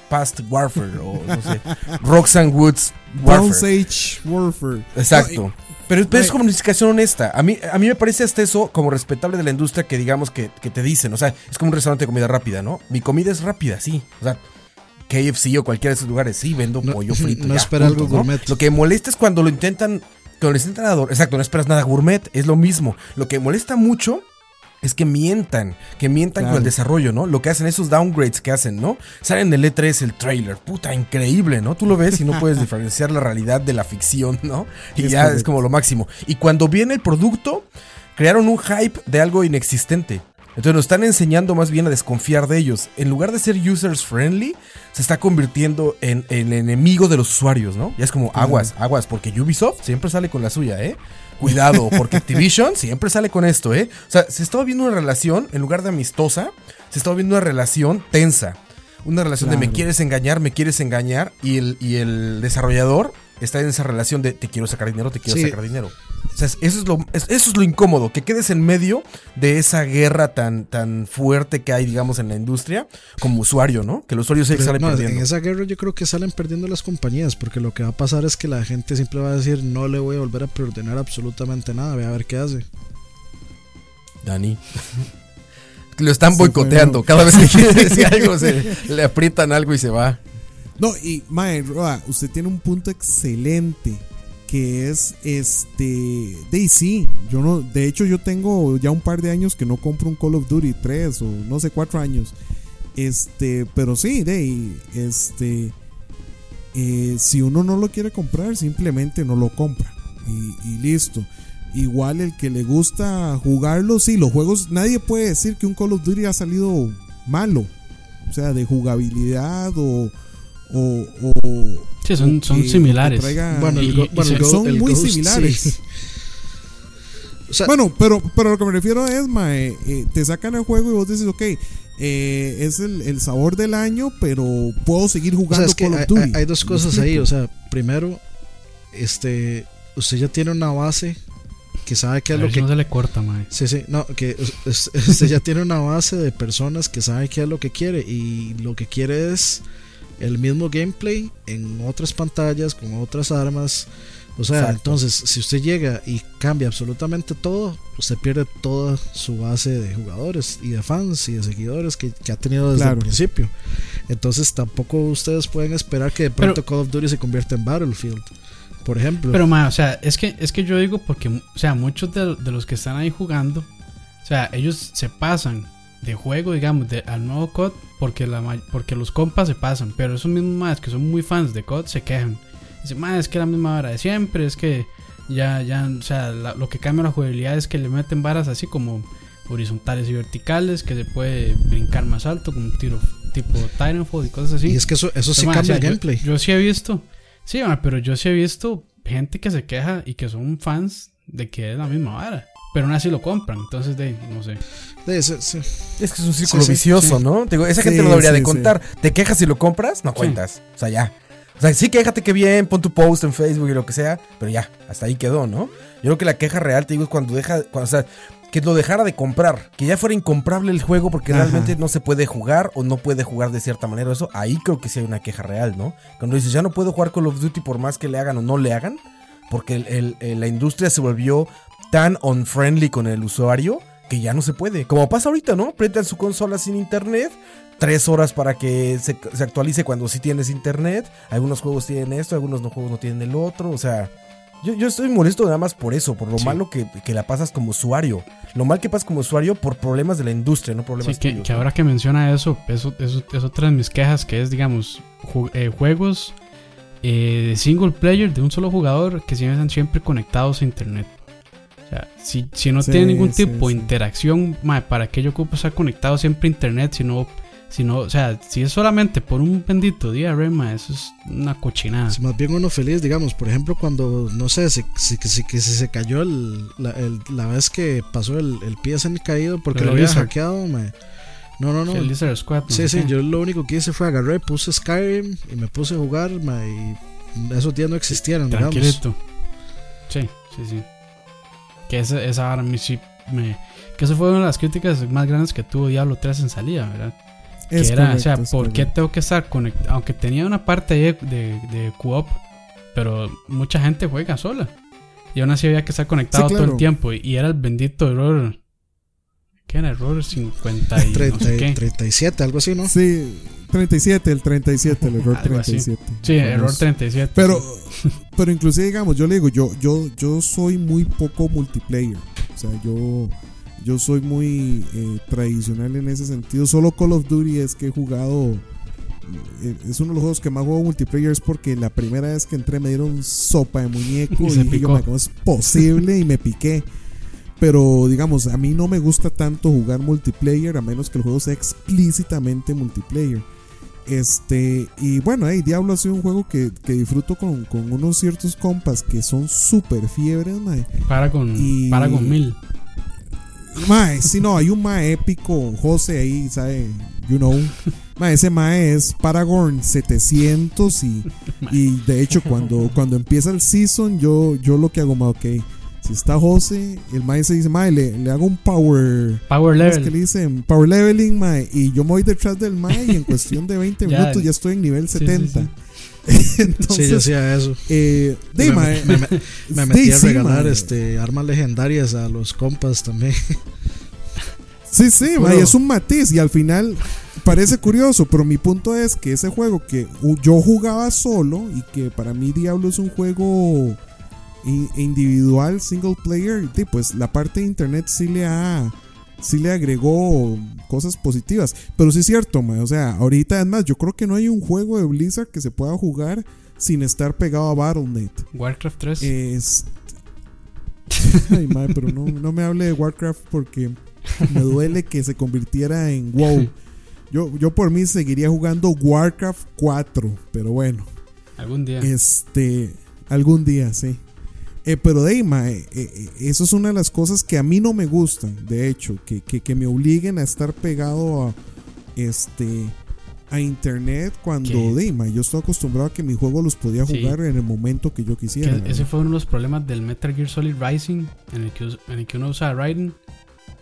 Past Warfare o no sé. (laughs) Roxanne Woods Bronze Warfare. Age Warfare. Exacto. No, pero, pero es comunicación honesta. A mí, a mí me parece hasta eso como respetable de la industria que digamos que, que te dicen. O sea, es como un restaurante de comida rápida, ¿no? Mi comida es rápida, sí. O sea, KFC o cualquiera de esos lugares, sí, vendo No- pollo (laughs) frito. no ya, espera punto, algo gourmet. Lo que molesta es cuando lo intentan, cuando lo intentan ador- Exacto, no esperas nada gourmet, es lo mismo. Lo que molesta mucho es que mientan, que mientan con el desarrollo, ¿no? Lo que hacen, esos downgrades que hacen, ¿no? Salen en el E3 el trailer, puta, increíble, ¿no? Tú lo ves y no puedes (laughs) diferenciar la realidad de la ficción, ¿no? Y Es ya es como lo máximo. Y cuando viene el producto, crearon un hype de algo inexistente. Entonces nos están enseñando más bien a desconfiar de ellos. En lugar de ser users friendly, se está convirtiendo en, en enemigo de los usuarios, ¿no? Ya es como aguas, aguas, porque Ubisoft siempre sale con la suya, ¿eh? Cuidado, porque Activision siempre sale con esto, ¿eh? O sea, se estaba viendo una relación, en lugar de amistosa, se estaba viendo una relación tensa. Una relación de me quieres engañar, me quieres engañar, y el, y el desarrollador está en esa relación de te quiero sacar dinero, te quiero Sí. sacar dinero. O sea, eso es, lo, es- eso es lo incómodo, que quedes en medio de esa guerra tan, tan fuerte que hay, digamos, en la industria como usuario, ¿no? Que el usuario se sale no, en perdiendo. esa guerra yo creo que salen perdiendo las compañías, porque lo que va a pasar es que la gente siempre va a decir, no le voy a volver a preordenar absolutamente nada, voy a ver qué hace. Dani. (laughs) Lo están boicoteando. Cada vez que quiere (laughs) decir algo, se, le aprietan algo y se va. No, y Mae, usted tiene un punto excelente que es este sí, yo no, de hecho yo tengo ya un par de años que no compro un Call of Duty 3 o no sé cuatro años. Este, pero sí, de este eh, si uno no lo quiere comprar, simplemente no lo compra y, y listo. Igual el que le gusta jugarlo, sí, los juegos, nadie puede decir que un Call of Duty ha salido malo, o sea, de jugabilidad o o, o- Sí, son, o son que- similares. que Bueno, el y- go- y bueno, el son el muy Ghost, similares. sí. (laughs) O sea, Bueno, pero, pero lo que me refiero es, mae, eh, te sacan el juego y vos dices, ok, eh, es el, el sabor del año, pero puedo seguir o sea, jugando es que Call hay, of Duty. hay- hay dos ¿Me cosas ahí. O sea, primero, este, usted ya tiene una base que sabe qué es lo que no se le corta, mae. Sí, sí, no, que us- us- (laughs) usted ya tiene una base de personas que saben qué es lo que quiere y lo que quiere es el mismo gameplay en otras pantallas, con otras armas. O sea, Exacto. entonces, si usted llega y cambia absolutamente todo, usted pierde toda su base de jugadores y de fans y de seguidores que, que ha tenido desde Claro. el principio. Entonces, tampoco ustedes pueden esperar que de pronto Pero- Call of Duty se convierta en Battlefield, por ejemplo. Pero, mae, o sea, es que, es que yo digo porque, o sea, muchos de, de los que están ahí jugando, o sea, ellos se pasan de juego, digamos, de, al nuevo COD porque, la, porque los compas se pasan, pero esos mismos más que son muy fans de COD se quejan. Dicen, mae, es que la misma vara de siempre, es que ya, ya, o sea, la- lo que cambia la jugabilidad es que le meten varas así como horizontales y verticales, que se puede brincar más alto, como un tiro tipo Titanfall y cosas así. y es que eso, eso sí cambia o sea, el gameplay. Yo, sí he visto. Sí, pero yo sí he visto gente que se queja y que son fans de que es la misma vara. Pero aún así lo compran. Entonces, de, no sé. De- sí, sí. Es que es un círculo Sí, sí, vicioso, sí. ¿no? Te digo, esa gente no debería sí, de sí. contar. Te quejas si lo compras, no cuentas. O sea, ya. O sea, sí, quéjate que bien, pon tu post en Facebook y lo que sea, pero ya, hasta ahí quedó, ¿no? Yo creo que la queja real, te digo, es cuando deja, cuando, o sea, que lo dejara de comprar, que ya fuera incomprable el juego porque Ajá. realmente no se puede jugar o no puede jugar de cierta manera. Eso, ahí creo que sí hay una queja real, ¿no? Cuando dices, ya no puedo jugar Call of Duty por más que le hagan o no le hagan, porque el- el- el- la industria se volvió tan unfriendly con el usuario que ya no se puede. Como pasa ahorita, ¿no? Prendan su consola sin internet, tres horas para que se, se actualice cuando sí tienes internet. Algunos juegos tienen esto, algunos no, juegos no tienen el otro. O sea, yo, yo estoy molesto nada más por eso, por lo Sí. malo que, que la pasas como usuario. Lo mal que pasas como usuario por problemas de la industria, no problemas Sí, que, tuyos, que ¿no? ahora que menciona eso, eso, eso es otra de mis quejas, que es, digamos, ju- eh, juegos eh, de single player de un solo jugador que siempre están siempre conectados a internet. Sea, si, si no Sí, tiene ningún sí, tipo de sí. interacción, ¿para qué yo ocupo estar conectado siempre a internet? Si no, si no, o sea, si es solamente por un bendito día, mae, eso es una cochinada. Es más bien uno feliz, digamos, por ejemplo, cuando, no sé, si, si, si- que si se cayó el, la, el- la vez que pasó el, el PSN caído porque Lo había hackeado, me- No, no, no. El Lizard Squad. no Sí, sí, qué. yo lo único que hice fue agarré, puse Skyrim y me puse a jugar, ma, y esos días no existieron, digamos. Tranquilito. Sí, sí, sí. Que esa, esa sí me. Que eso fue una de las críticas más grandes que tuvo Diablo 3 en salida, ¿verdad? Es que era, correcto, o sea, ¿por qué tengo que estar conectado? Aunque tenía una parte de, de, de co-op, pero mucha gente juega sola. Y aún así había que estar conectado Sí, todo el tiempo. Y, y era el bendito error. ¿Qué era? Error 50 y no 30 sé qué. 37, algo así, ¿no? Sí, 37, el 37, el error Algo así. 37. Sí, error Famoso. 37. Pero, (laughs) pero inclusive, digamos, yo le digo, yo, yo, yo soy muy poco multiplayer. O sea, yo, yo soy muy eh, tradicional en ese sentido. Solo Call of Duty es que he jugado. eh, Es uno de los juegos que más juego multiplayer es porque la primera vez que entré me dieron sopa de muñeco (laughs) Y y, yo, picó. "Ma, ¿cómo es posible? y me piqué. Pero digamos, a mí no me gusta tanto jugar multiplayer a menos que el juego sea explícitamente multiplayer. Este, y bueno, hey, Diablo ha sido un juego que, que disfruto con, con unos ciertos compas que son súper fiebres, mae. Paragon, y- Paragon 1000. Mae, si no, hay un mae épico, José ahí, ¿sabe? You know. Mae, ese mae es Paragon 700 y, y de hecho cuando, cuando empieza el season yo, yo lo que hago, mae, ok, si está José, el mae se dice, mae, le, le hago un power... Power ¿Cómo es que Level. le dicen? Power leveling, mae. Y yo me voy detrás del mae y en cuestión de 20 (laughs) Ya. minutos ya estoy en nivel Sí, sí, 70. sí. (laughs) Entonces, sí, yo hacía eso. eh, de, me, mae, me- me- (laughs) me sí, metí a regalar mae. este armas legendarias a los compas también. Sí, sí, mae, es un matiz y al final parece curioso, pero mi punto es que ese juego que yo jugaba solo y que para mí Diablo es un juego individual, single player, pues la parte de internet sí le ha sí le agregó cosas positivas, pero sí es cierto, o sea, ahorita es más, yo creo que no hay un juego de Blizzard que se pueda jugar sin estar pegado a Battle.net. Warcraft 3. Es. (laughs) Ay, madre, pero no, no me hable de Warcraft porque me duele que se convirtiera en WoW. Yo, yo por mí seguiría jugando Warcraft 4, pero bueno, Algún día. este, algún día, sí. Eh, pero de mae, eh, eh, eso es una de las cosas que a mí no me gustan, de hecho, que, que, que me obliguen a estar pegado a, este, a internet cuando, mae, yo estoy acostumbrado a que mis juegos los podía Sí. jugar en el momento que yo Que quisiera. ese fue uno de los problemas del Metal Gear Solid Rising, en el que, us- en el que uno usa Raiden,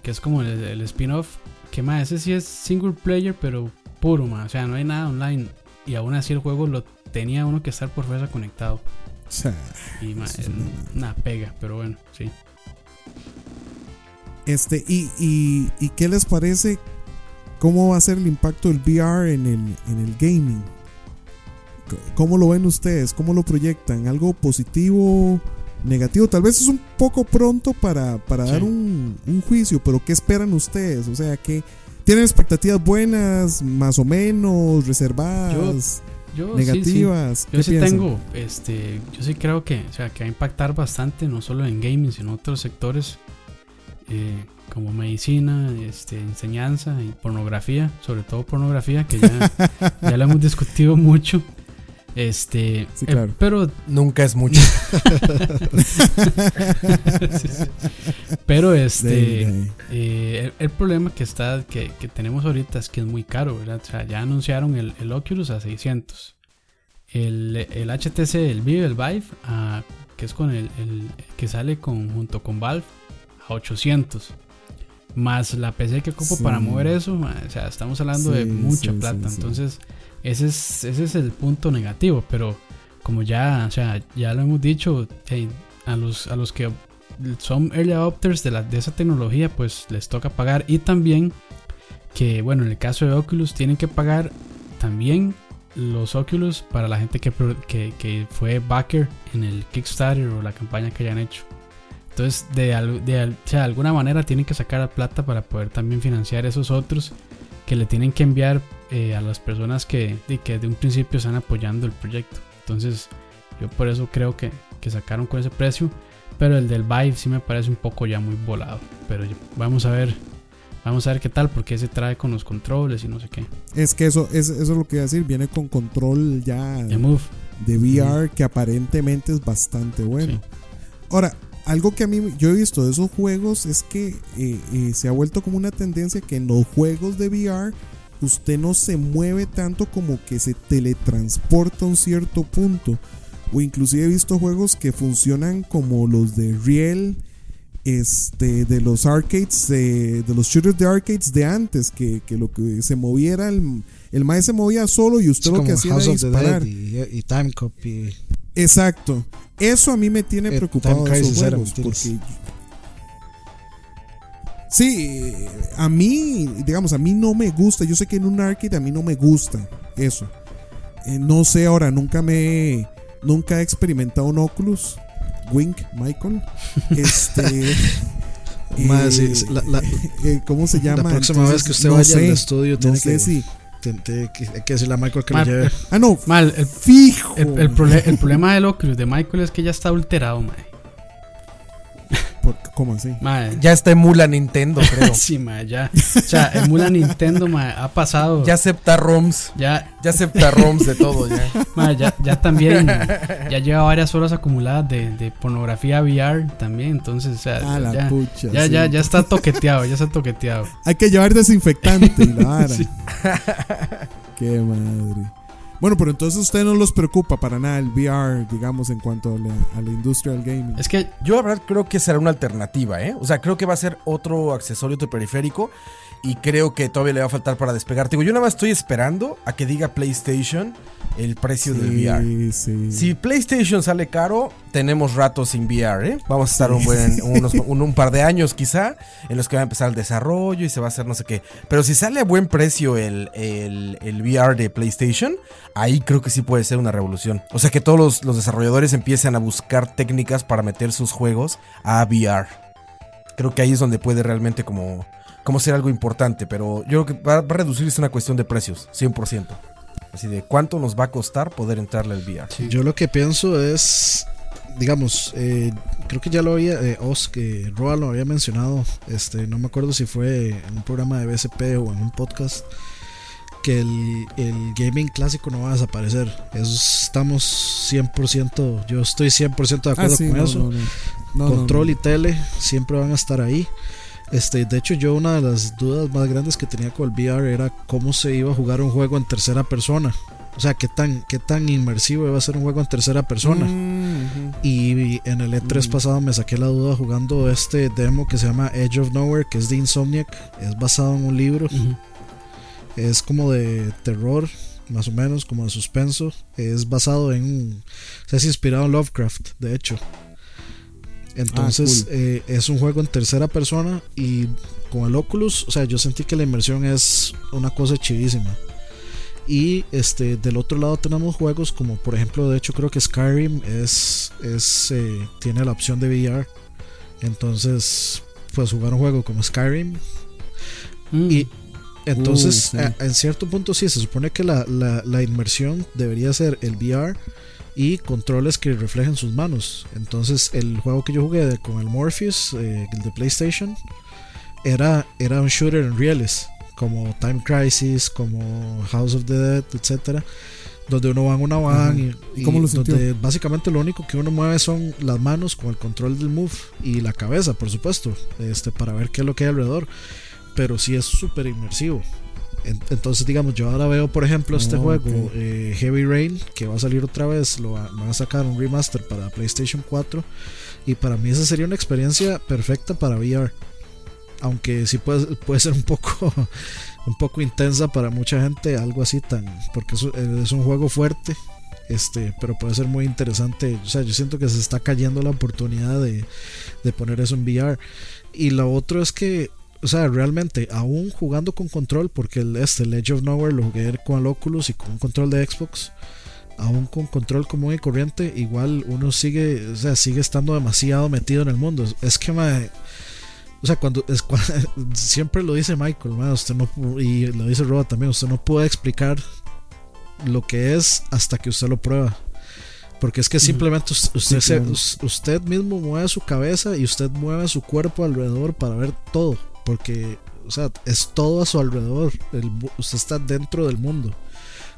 que es como el, el spin-off. Que más, ese sí es single player, pero puro, ma. O sea, no hay nada online. Y aún así el juego lo tenía uno que estar por fuerza conectado. O sea, Y es una- una pega, pero bueno, sí. Este, y, y, ¿y qué les parece? ¿Cómo va a ser el impacto del VR en el, en el gaming? ¿Cómo lo ven ustedes? ¿Cómo lo proyectan? ¿Algo positivo? ¿Negativo? Tal vez es un poco pronto para, para Sí. dar un, un juicio, pero ¿qué esperan ustedes? O sea, que ¿tienen expectativas buenas, más o menos, reservadas, Yo sí, sí. negativas? Yo ¿Qué sí piensan? tengo, este, yo sí creo que, o sea, que va a impactar bastante, no solo en gaming, sino en otros sectores, eh, como medicina, este, enseñanza y pornografía, sobre todo pornografía, que ya, (laughs) ya lo hemos discutido mucho. Este, Sí, eh, claro. pero Nunca es mucho. (laughs) Sí, sí. Pero este, De- de- eh, el, el problema que está que, que tenemos ahorita es que es muy caro, ¿verdad? O sea, ya anunciaron el, el Oculus a 600. El, el HTC, el Vive, el Vive, a- que es con el, el que sale con, junto con Valve, a 800. Más la PC que ocupo para mover eso, o sea, estamos hablando de mucha plata. Entonces, ese es, ese es el punto negativo. Pero como ya, o sea, ya lo hemos dicho, a los, a los que son early adopters de, la, de esa tecnología, pues les toca pagar. Y también que, bueno, en el caso de Oculus, tienen que pagar también los Oculus para la gente que, que, que fue backer en el Kickstarter o la campaña que hayan hecho. Entonces, de, de de alguna manera tienen que sacar la plata para poder también financiar esos otros que le tienen que enviar eh, a las personas que, de, que de un principio están apoyando el proyecto. Entonces, yo por eso creo que, que sacaron con ese precio. Pero el del Vive sí me parece un poco ya muy volado. Pero vamos a ver. Vamos a ver qué tal, porque ese trae con los controles y no sé qué. Es que eso, es, eso es lo que iba a decir. Viene con control ya Ya move. de VR que aparentemente es bastante bueno. Sí. Ahora, algo que a mí yo he visto de esos juegos es que eh, eh, se ha vuelto como una tendencia que en los juegos de VR usted no se mueve tanto como que se teletransporta a un cierto punto. O inclusive he visto juegos que funcionan como los de Riel, este, de los arcades, de, de los shooters de arcades de antes, que, que lo que se moviera, el, el mae se movía solo y Es usted lo que hacía House era disparar. Y, y Time Cop y Exacto. Eso a mí me tiene Eh, preocupado. Porque. Sí, a mí, digamos, a mí no me gusta. Yo sé que en un arcade a mí no me gusta eso. Eh, no sé ahora, nunca me. Nunca he experimentado un Oculus. Wink, Michael. (laughs) Este. (laughs) Más, eh, sí, la- la- (laughs) eh, ¿Cómo se llama? la próxima Entonces, vez que usted no vaya sé, al estudio No tiene sé que, si. tiene- tiene que- hay que decirle a Michael que Ma- lo lleve. Ah, no. Mal, el, Fijo. el, el el problema del Oculus de Michael es que ya está adulterado, mae. Por- ¿Cómo así? Mae, Ya está emula Nintendo, (laughs) creo. sí, mae, ya. O sea, emula Nintendo, mae, ha pasado. Ya acepta ROMs. ya, Ya acepta ROMs de todo, ya. (laughs) mae, ya, ya también. Ya lleva varias horas acumuladas de, de pornografía VR también. Entonces, o sea, Ah, la ya, pucha. ya, sí. ya, ya está toqueteado, ya está toqueteado. Hay que llevar desinfectante (laughs) la vara. Sí. Qué madre. Bueno, pero entonces a usted no los preocupa para nada el VR, digamos, en cuanto a la, a la industria del gaming. Es que Yo la verdad creo que será una alternativa, ¿eh? O sea, creo que va a ser otro accesorio, otro periférico. Y creo que todavía le va a faltar para despegar. Digo, yo nada más estoy esperando a que diga PlayStation el precio del VR. Sí, sí. Si PlayStation sale caro, tenemos ratos sin VR, ¿eh? Vamos a estar un buen, (laughs) unos, un, un par de años quizá, en los que va a empezar el desarrollo y se va a hacer no sé qué. Pero si sale a buen precio el, el, el VR de PlayStation, ahí creo que sí puede ser una revolución. O sea que todos los, los desarrolladores empiecen a buscar técnicas para meter sus juegos a VR. Creo que ahí es donde puede realmente como, como ser algo importante, pero yo creo que va, va a reducirse una cuestión de precios, 100%. Así de cuánto nos va a costar poder entrarle al VR. Yo lo que pienso es, digamos, eh, creo que ya lo había, eh, Roa lo había mencionado, este, no me acuerdo si fue en un programa de BSP o en un podcast, que el, el gaming clásico no va a desaparecer. Eso estamos 100%, yo estoy 100% de Ah, acuerdo sí, con no, eso. no, no. Control y tele siempre van a estar ahí. Este, de hecho, yo una de las dudas más grandes que tenía con el VR era cómo se iba a jugar un juego en tercera persona. O sea, qué tan, qué tan inmersivo iba a ser un juego en tercera persona. Mm. Y en el E3 Mm. pasado me saqué la duda jugando este demo que se llama Edge of Nowhere, que es de Insomniac. Es basado en un libro. Es como de terror, más o menos, como de suspenso. Es basado en. Se es inspirado en Lovecraft, de hecho. Entonces, Ah, eh, es un juego en tercera persona. Y con el Oculus, o sea, yo sentí que la inmersión es una cosa chivísima. Y este del otro lado tenemos juegos como, por ejemplo, de hecho, creo que Skyrim es, es eh, tiene la opción de VR. Entonces, pues jugar un juego como Skyrim mm. y entonces, Uh, sí. a- en cierto punto sí, se supone que la, la- la inmersión debería ser el VR y controles que reflejen sus manos. Entonces, el juego que yo jugué de- con el Morpheus, eh, el de PlayStation, era, era un shooter en rieles, como Time Crisis, como House of the Dead, etc. donde uno va en una van y, ¿Y cómo lo donde básicamente lo único que uno mueve son las manos con el control del move y la cabeza, por supuesto, este, para ver qué es lo que hay alrededor. Pero sí es súper inmersivo. Entonces, digamos, yo ahora veo, por ejemplo, este Oh, juego, eh, Heavy Rain, que va a salir otra vez, lo va- van a sacar un remaster para PlayStation 4. Y para mí esa sería una experiencia perfecta para VR. Aunque sí puede, puede ser un poco, (laughs) un poco intensa para mucha gente, algo así tan. Porque es, es un juego fuerte, este, pero puede ser muy interesante. O sea, yo siento que se está cayendo la oportunidad de, de poner eso en VR. Y lo otro es que, o sea, realmente, aún jugando con control, porque el, este, el Edge of Nowhere lo jugué con el Oculus y con un control de Xbox, aún con control común y corriente, igual uno sigue, o sea, sigue estando demasiado metido en el mundo. Es que, mae, o sea, cuando es (laughs) siempre lo dice Michael, usted no y lo dice Roba también, usted no puede explicar lo que es hasta que usted lo prueba. Porque es que simplemente us- usted, se- usted mismo mueve su cabeza y usted mueve su cuerpo alrededor para ver todo. Porque, o sea, es todo a su alrededor. Usted está dentro del mundo.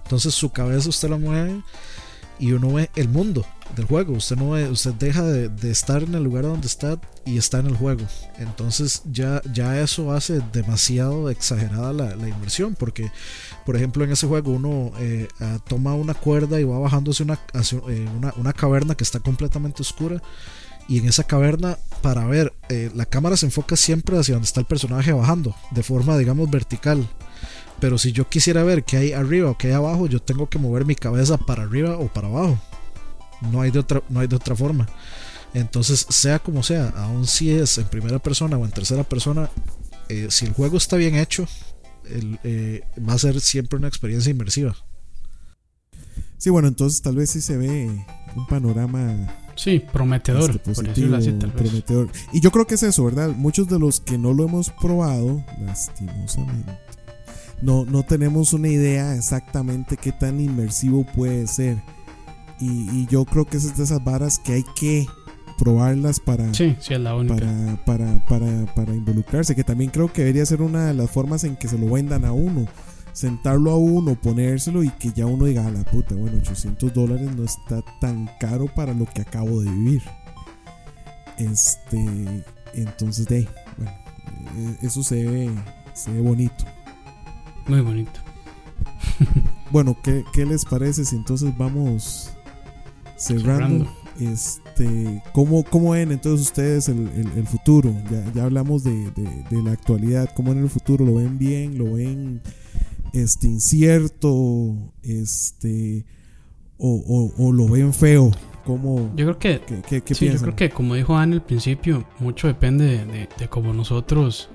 Entonces su cabeza usted la mueve y uno ve el mundo del juego. Usted no ve- usted deja de, estar en el lugar donde está y está en el juego. Entonces ya, ya eso hace demasiado exagerada la, la inversión. Porque, por ejemplo, en ese juego uno eh, ah, toma una cuerda y va bajando hacia una, hacia, eh, una, una caverna que está completamente oscura. Y en esa caverna, para ver, eh, la cámara se enfoca siempre hacia donde está el personaje bajando, de forma, digamos, vertical. Pero si yo quisiera ver qué hay arriba o qué hay abajo, yo tengo que mover mi cabeza para arriba o para abajo. No hay de otra, no hay de otra forma. Entonces, sea como sea, aun si es en primera persona o en tercera persona, eh, si el juego está bien hecho, el, eh, va a ser siempre una experiencia inmersiva. Sí, bueno, entonces tal vez sí se ve un panorama Sí, prometedor, este, por positivo, decirlo así, prometedor. Y yo creo que es eso, ¿verdad? Muchos de los que no lo hemos probado, lastimosamente, no, no tenemos una idea exactamente qué tan inmersivo puede ser. Y, y yo creo que es de esas varas que hay que probarlas para, Sí, sí, es la única. para, para, para, para involucrarse, que también creo que debería ser una de las formas en que se lo vendan a uno. Sentarlo a uno, ponérselo y que ya uno diga, a la puta, bueno, 800 dólares no está tan caro para lo que acabo de vivir. Este, entonces, de, bueno, eh, eso se ve, se ve bonito. Muy bonito. (laughs) Bueno, ¿qué, qué les parece si entonces vamos cerrando? Cerrando. Este, ¿cómo, ¿Cómo ven entonces ustedes el, el- el futuro? Ya, ya hablamos de, de- de la actualidad, ¿cómo ven el futuro? ¿Lo ven bien? ¿Lo ven este, incierto? Este, o, o- o lo ven feo? ¿Cómo, Yo creo que ¿Qué, qué- qué sí, yo creo que como dijo Ana al principio, mucho depende de, de, de cómo nosotros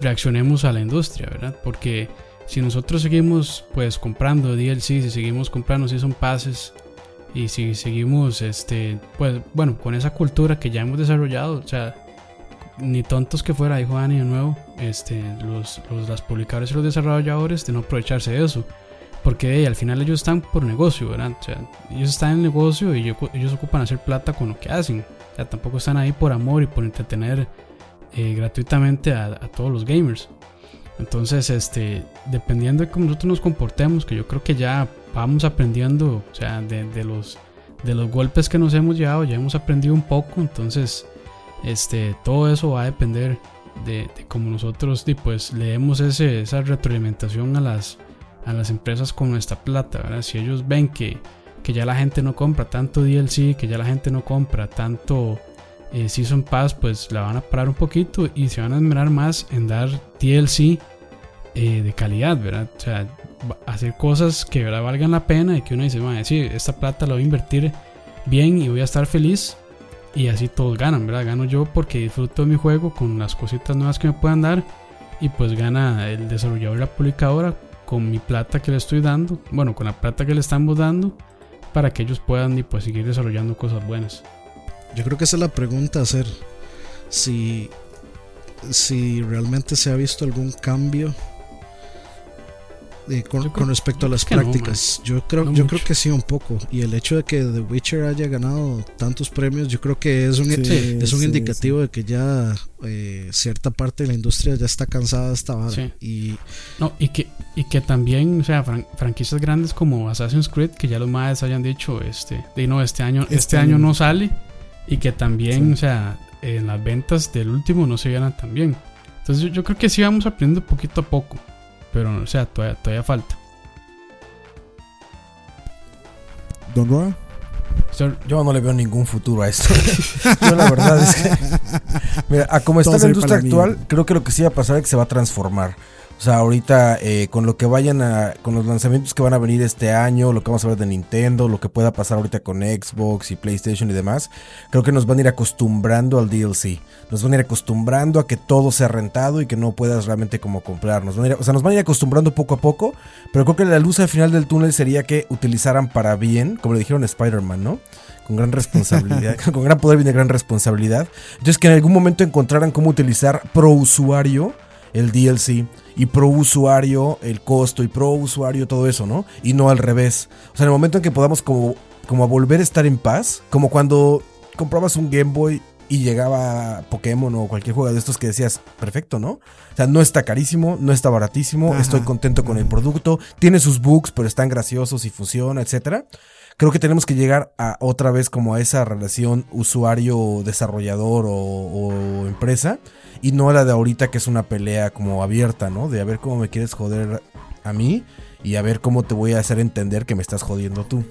reaccionemos a la industria, ¿verdad? Porque si nosotros seguimos pues comprando DLC, si seguimos comprando Season Passes y si seguimos este pues bueno, con esa cultura que ya hemos desarrollado, o sea, ni tontos que fuera, dijo Ani de nuevo, este, los, los- las y los desarrolladores de no aprovecharse de eso. Porque al final ellos están por negocio, ¿verdad? Ellos están en el negocio y ellos, ellos ocupan hacer plata con lo que hacen. O sea, tampoco están ahí por amor y por entretener eh, gratuitamente a, a todos los gamers. Entonces, este, dependiendo de cómo nosotros nos comportemos, que yo creo que ya vamos aprendiendo, o sea, de, de los, de los golpes que nos hemos llevado, ya hemos aprendido un poco. Entonces, este, todo eso va a depender de, de cómo nosotros y pues, le ese, esa retroalimentación a las, a las empresas con nuestra plata. Si ellos ven que, que ya la gente no compra tanto DLC, que ya la gente no compra tanto eh, Season Pass, pues la van a parar un poquito y se van a esmerar más en dar DLC eh, de calidad, ¿verdad? O sea, hacer cosas que valgan la pena y que uno dice, "Mae, sí, esta plata la voy a invertir bien y voy a estar feliz. Y así todos ganan, ¿verdad? Gano yo porque disfruto de mi juego con las cositas nuevas que me puedan dar. Y pues gana el desarrollador y la publicadora con mi plata que le estoy dando. Bueno, con la plata que le estamos dando. Para que ellos puedan y pues seguir desarrollando cosas buenas. Yo creo que esa es la pregunta a hacer. Si, si realmente se ha visto algún cambio. Eh, con, Yo creo- con respecto a las no, prácticas, yo creo No yo mucho. creo que sí un poco y el hecho de que The Witcher haya ganado tantos premios, yo creo que es un Sí, es un sí, indicativo de que ya eh, cierta parte de la industria ya está cansada de esta vara Sí. y No, y que, y que también, o sea, fran- franquicias grandes como Assassin's Creed, que ya los más hayan dicho, este, de no, este año, este, Este año año. no sale, y que también, Sí. o sea, en las ventas del último no se vieran tan bien. Entonces yo, yo creo que sí vamos aprendiendo poquito a poco, pero, o sea, todavía, todavía falta. Don Roa. Yo no le veo ningún futuro a esto. (laughs) Yo la verdad es que... Mira, a como está Todo la industria actual, creo que lo que sí va a pasar es que se va a transformar. O sea, ahorita eh, con lo que vayan a... Con los lanzamientos que van a venir este año, lo que vamos a ver de Nintendo, lo que pueda pasar ahorita con Xbox y PlayStation y demás, creo que nos van a ir acostumbrando al DLC. Nos van a ir acostumbrando a que todo sea rentado y que no puedas realmente como comprar. O sea, nos van a ir acostumbrando poco a poco, pero creo que la luz al final del túnel sería que utilizaran para bien, como le dijeron Spider-Man, ¿no? con gran responsabilidad, (laughs) con gran poder viene gran responsabilidad. Entonces que en algún momento encontraran cómo utilizar pro usuario el DLC y pro usuario el costo y pro usuario todo eso, ¿no? Y no al revés. O sea, en el momento en que podamos como, como volver a estar en paz, como cuando comprabas un Game Boy y llegaba Pokémon o cualquier juego de estos que decías, perfecto, ¿no? O sea, no está carísimo, no está baratísimo, Ajá, estoy contento con el producto, tiene sus bugs, pero están graciosos y funciona, etcétera creo que tenemos que llegar a otra vez como a esa relación usuario-desarrollador o, o empresa y no la de ahorita que es una pelea como abierta, ¿no? De a ver cómo me quieres joder a mí y a ver cómo te voy a hacer entender que me estás jodiendo tú.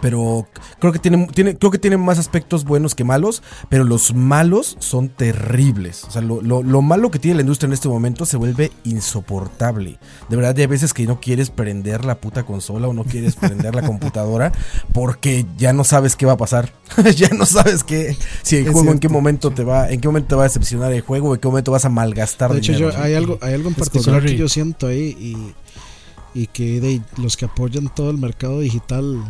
Pero creo que tiene, tiene, creo que tiene más aspectos buenos que malos, pero los malos son terribles. O sea, lo, lo- lo malo que tiene la industria en este momento se vuelve insoportable. De verdad, hay veces que no quieres prender la puta consola o no quieres prender la computadora (laughs) porque ya no sabes qué va a pasar. (laughs) ya no sabes qué, si el Es juego en qué momento te va, en qué momento te va a decepcionar el juego, en qué momento vas a malgastar de hecho dinero. yo, hay algo hay algo en particular que yo siento ahí y, y que de, los que apoyan todo el mercado digital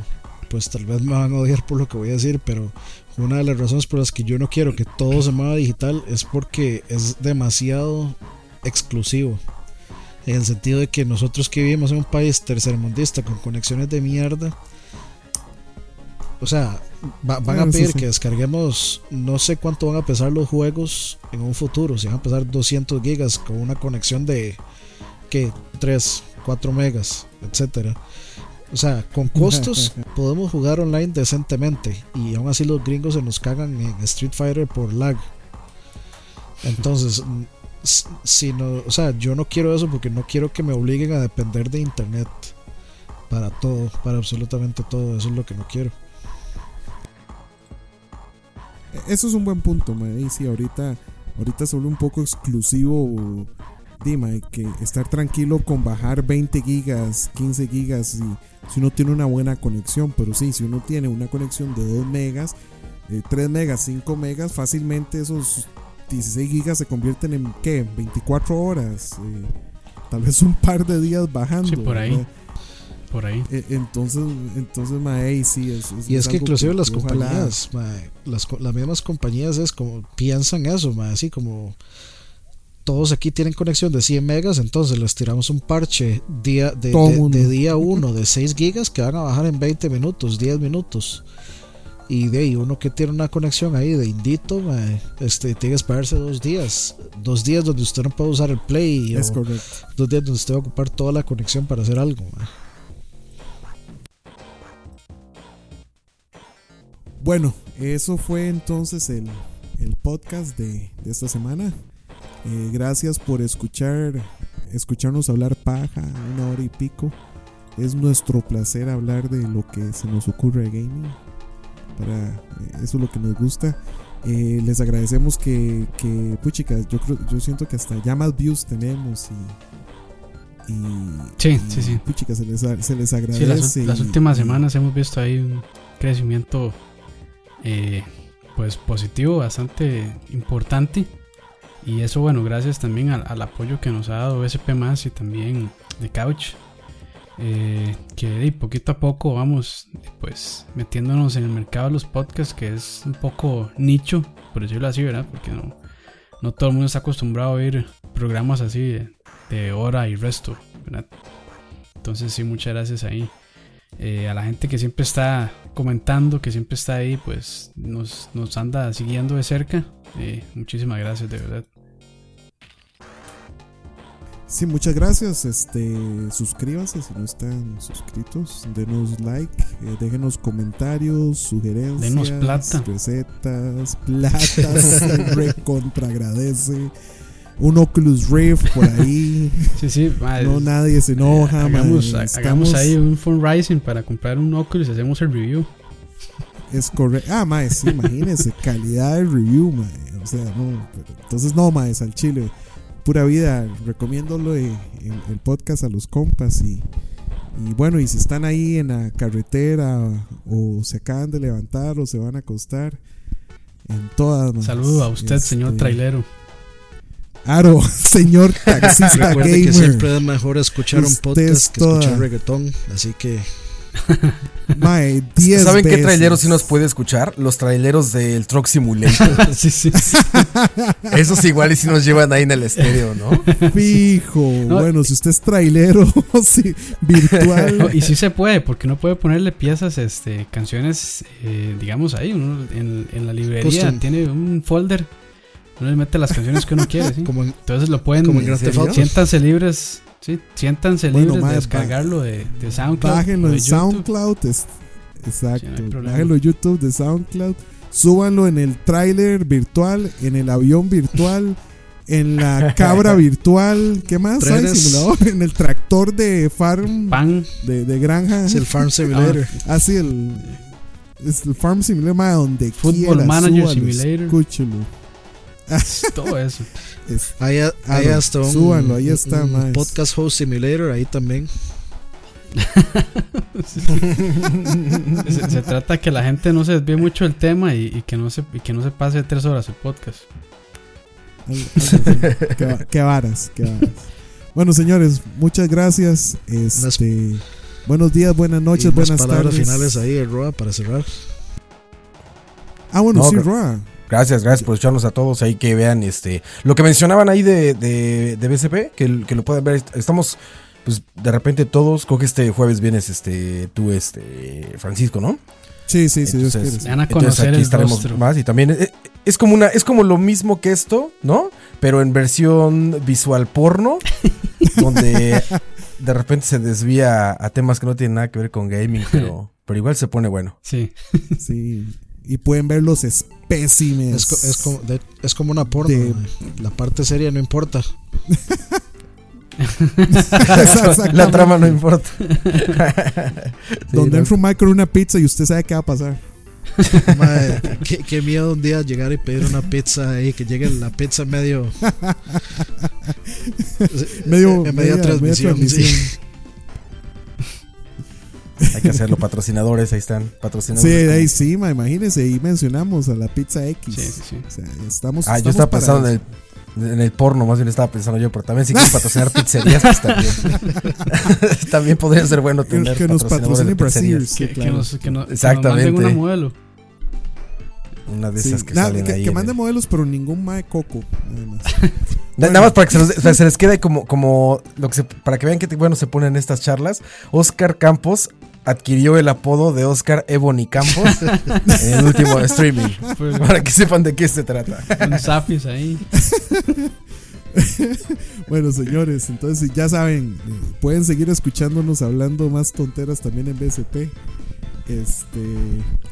pues tal vez me van a odiar por lo que voy a decir pero una de las razones por las que yo no quiero que todo se mueva digital es porque es demasiado exclusivo en el sentido de que nosotros que vivimos en un país tercermundista con conexiones de mierda o sea, va- van Ah, a eso pedir sí. que descarguemos, no sé cuánto van a pesar los juegos en un futuro, si van a pesar 200 gigas con una conexión de, ¿qué? 3, 4 megas, etcétera. O sea, con costos (laughs) podemos jugar online decentemente y aún así los gringos se nos cagan en Street Fighter por lag. Entonces, (laughs) si no, o sea, yo no quiero eso porque no quiero que me obliguen a depender de internet para todo, para absolutamente todo, eso es lo que no quiero. Eso es un buen punto. Y sí, ahorita, ahorita vuelve un poco exclusivo. Dime, que estar tranquilo con bajar 20 gigas, 15 gigas, si, si uno tiene una buena conexión. Pero sí, si uno tiene una conexión de 2 megas, eh, 3 megas, 5 megas, fácilmente esos 16 gigas se convierten en, ¿qué? 24 horas. eh, tal vez un par de días bajando. Sí, por ahí. por ahí. Eh, Entonces, entonces, mae, sí, es, Y es que inclusive las compañías, mae, las, co- las mismas compañías es como piensan eso, mae, así como todos aquí tienen conexión de 100 megas, entonces les tiramos un parche día de, día 1 de 6 gigas que van a bajar en 20 minutos, 10 minutos. Y de ahí uno que tiene una conexión ahí de indito, mae, este, tiene que esperarse dos días. Dos días donde usted no puede usar el play. Es o correcto. dos días donde usted va a ocupar toda la conexión para hacer algo. mae. Bueno, eso fue entonces el, el podcast de, de esta semana. Eh, gracias por escuchar, escucharnos hablar paja una hora y pico. Es nuestro placer hablar de lo que se nos ocurre de gaming. Para eh, eso es lo que nos gusta. Eh, les agradecemos que, que puchicas, yo creo, yo siento que hasta ya más views tenemos y, y Sí, y, sí, sí. puchicas, se les, se les Sí, agradece. las, últimas y- semanas hemos visto ahí un crecimiento eh, pues positivo, bastante importante. Y eso, bueno, gracias también al, apoyo que nos ha dado SP más y también de Couch. eh, que de poquito a poco vamos pues metiéndonos en el mercado de los podcasts, que es un poco nicho, por decirlo así, ¿verdad? Porque no, no todo el mundo está acostumbrado a oír programas así de, de hora y resto, ¿verdad? Entonces sí, muchas gracias ahí. Eh, a la gente que siempre está comentando, que siempre está ahí, pues nos, nos anda siguiendo de cerca. Eh, muchísimas gracias, de verdad. Sí, muchas gracias. Este, suscríbanse si no están suscritos. Denos like, eh, déjenos comentarios, sugerencias, Denos plata. recetas, platas, (laughs) recontra agradece. Un Oculus Rift por ahí. Sí, sí, ma, No, nadie se enoja. hagamos, man. hagamos ahí un fundraising para comprar un Oculus y hacemos el review. Es correcto. Ah, mae, sí, imagínense, calidad de review, mae. O sea, no. pero- entonces, no, mae, al chile. Pura vida, recomiéndolo el, el podcast a los compas. Y, y bueno, y si están ahí en la carretera o se acaban de levantar o se van a acostar, en todas. mae. Saludo a usted, señor Este, trailero. Aro, (laughs) señor (laughs) taxista Recuerde que gamer. siempre es mejor escuchar un podcast es que escuchar reggaetón. Así que (laughs) Mae, 10 ¿Saben qué veces. traileros sí nos puede escuchar? Los traileros del Truck Simulator. (laughs) sí, sí. (laughs) Esos igual y si nos llevan ahí en el estéreo, ¿no? Fijo. (laughs) No, bueno, si usted es trailero, sí, virtual. No, y sí se puede, porque uno puede ponerle piezas, este, canciones, eh, digamos ahí, uno en, en la librería Custom. tiene un folder, uno le mete las canciones que uno quiere, ¿sí? como Entonces lo pueden, como en siéntanse libres, sí, siéntanse Bueno, libres mae, de descargarlo de, de SoundCloud. Bájenlo de. SoundCloud. es- exacto. Sí, no hay. Bájenlo en YouTube de SoundCloud. Súbanlo en el tráiler virtual, en el avión virtual, (laughs) en la cabra virtual. ¿Qué más hay? Trenes. Simulador. En el tractor de farm, Pan, de, de granja. Es el Farm (laughs) Simulator. Ah, sí, el, es el Farm Simulator, donde Football quiera, Manager súbalo, Simulator. Escúchelo. (laughs) todo eso. Es- Hay, hay Claro, hasta un, súbanlo, ahí está, un más. podcast host simulator ahí también. (laughs) se, se trata que la gente no se desvíe mucho del tema y, y que no se y que no se pase tres horas el podcast. Qué, qué varas, qué varas. Bueno, señores, muchas gracias. Este, buenos días, buenas Y noches, unas buenas palabras tardes. finales ahí Roa para cerrar. Ah, bueno, No, sí, Roa. Gracias, gracias por escucharnos a todos ahí que vean este lo que mencionaban ahí de, de, de BCP, que, que lo pueden ver. Estamos, pues de repente todos, creo que este jueves vienes este, tú, este, Francisco, ¿no? Sí, sí, sí, Entonces, van a Entonces conocer aquí el estaremos rostro. más y también eh, es, como una es como lo mismo que esto, ¿no? Pero en versión visual porno, (laughs) donde de repente se desvía a temas que no tienen nada que ver con gaming, pero (laughs) pero igual se pone bueno. Sí. Sí. Y pueden ver los espécimes. Es, co- es como, de- es como una porno. De-. La parte seria no importa. (laughs) La trama no importa. (laughs) Sí, Donde no. entra un con una pizza y usted sabe qué va a pasar. (laughs) Mae, qué, qué miedo un día llegar y pedir una pizza ahí, que llegue la pizza medio. Medio, en media, transmisión. sí. transmisión. Hay que hacerlo, patrocinadores, ahí están, Sí, patrocinadores. ahí sí, ma, imagínense, ahí mencionamos a la pizza X. Sí, sí, sí. O sea, estamos. Ah, yo estaba para pensando en el, en el porno, más bien estaba pensando yo, pero también si quieres (laughs) patrocinar pizzerías, pues también. (laughs) también podría ser bueno Que, tener que nos patrocinadores patrocine Brasil. Sí, Que, claro. que nos, que, no- que nos Exactamente. manden una modelo. Una de Sí, esas que nada, salen que, ahí. que mande el- modelos, pero ningún mae coco. Nada más. (laughs) Na- Nada más para que se, los- o sea, se les quede como, como lo que se- para que vean que bueno se ponen estas charlas. Oscar Campos adquirió el apodo de Oscar Ebony Campos (laughs) en el último streaming. Pues, (laughs) Para que sepan de qué se trata. un Zafis ahí. (laughs) Bueno, señores, entonces ya saben, eh, pueden seguir escuchándonos hablando más tonteras también en BSP. Este,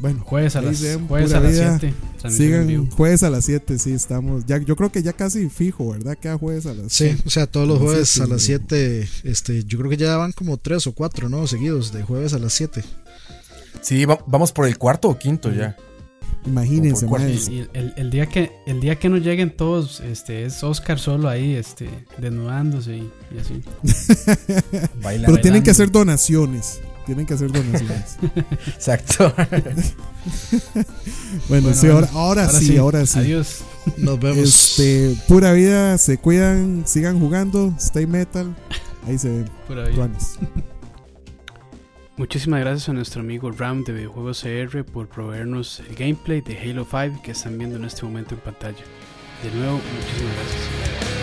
bueno, Jueves a las, jueves a las vida. 7. Transmisión en Sigan vivo. jueves a las 7, sí, estamos. Ya, yo creo que ya casi fijo, ¿verdad? Cada jueves a las Sí, o sea, todos los jueves siete, a las sí. 7, este, yo creo que ya van como 3 o 4, ¿no? Seguidos, de jueves a las 7. Sí, va- vamos por el cuarto o quinto ya. Imagínense, el, el día que el día que no lleguen todos, este es Oscar solo ahí, este, desnudándose y, y así. Baila. (laughs) Pero tienen que bailando. hacer donaciones. Tienen que hacer donaciones. (laughs) Exacto. (laughs) Bueno, Bueno, sí, ahora, sí, ahora sí. Adiós. Nos vemos. Este, pura vida, se cuidan, sigan jugando, stay metal. Ahí se ven. Pura vida. (laughs) Muchísimas gracias a nuestro amigo Ram de Videojuegos CR por proveernos el gameplay de Halo 5 que están viendo en este momento en pantalla. De nuevo, muchísimas gracias.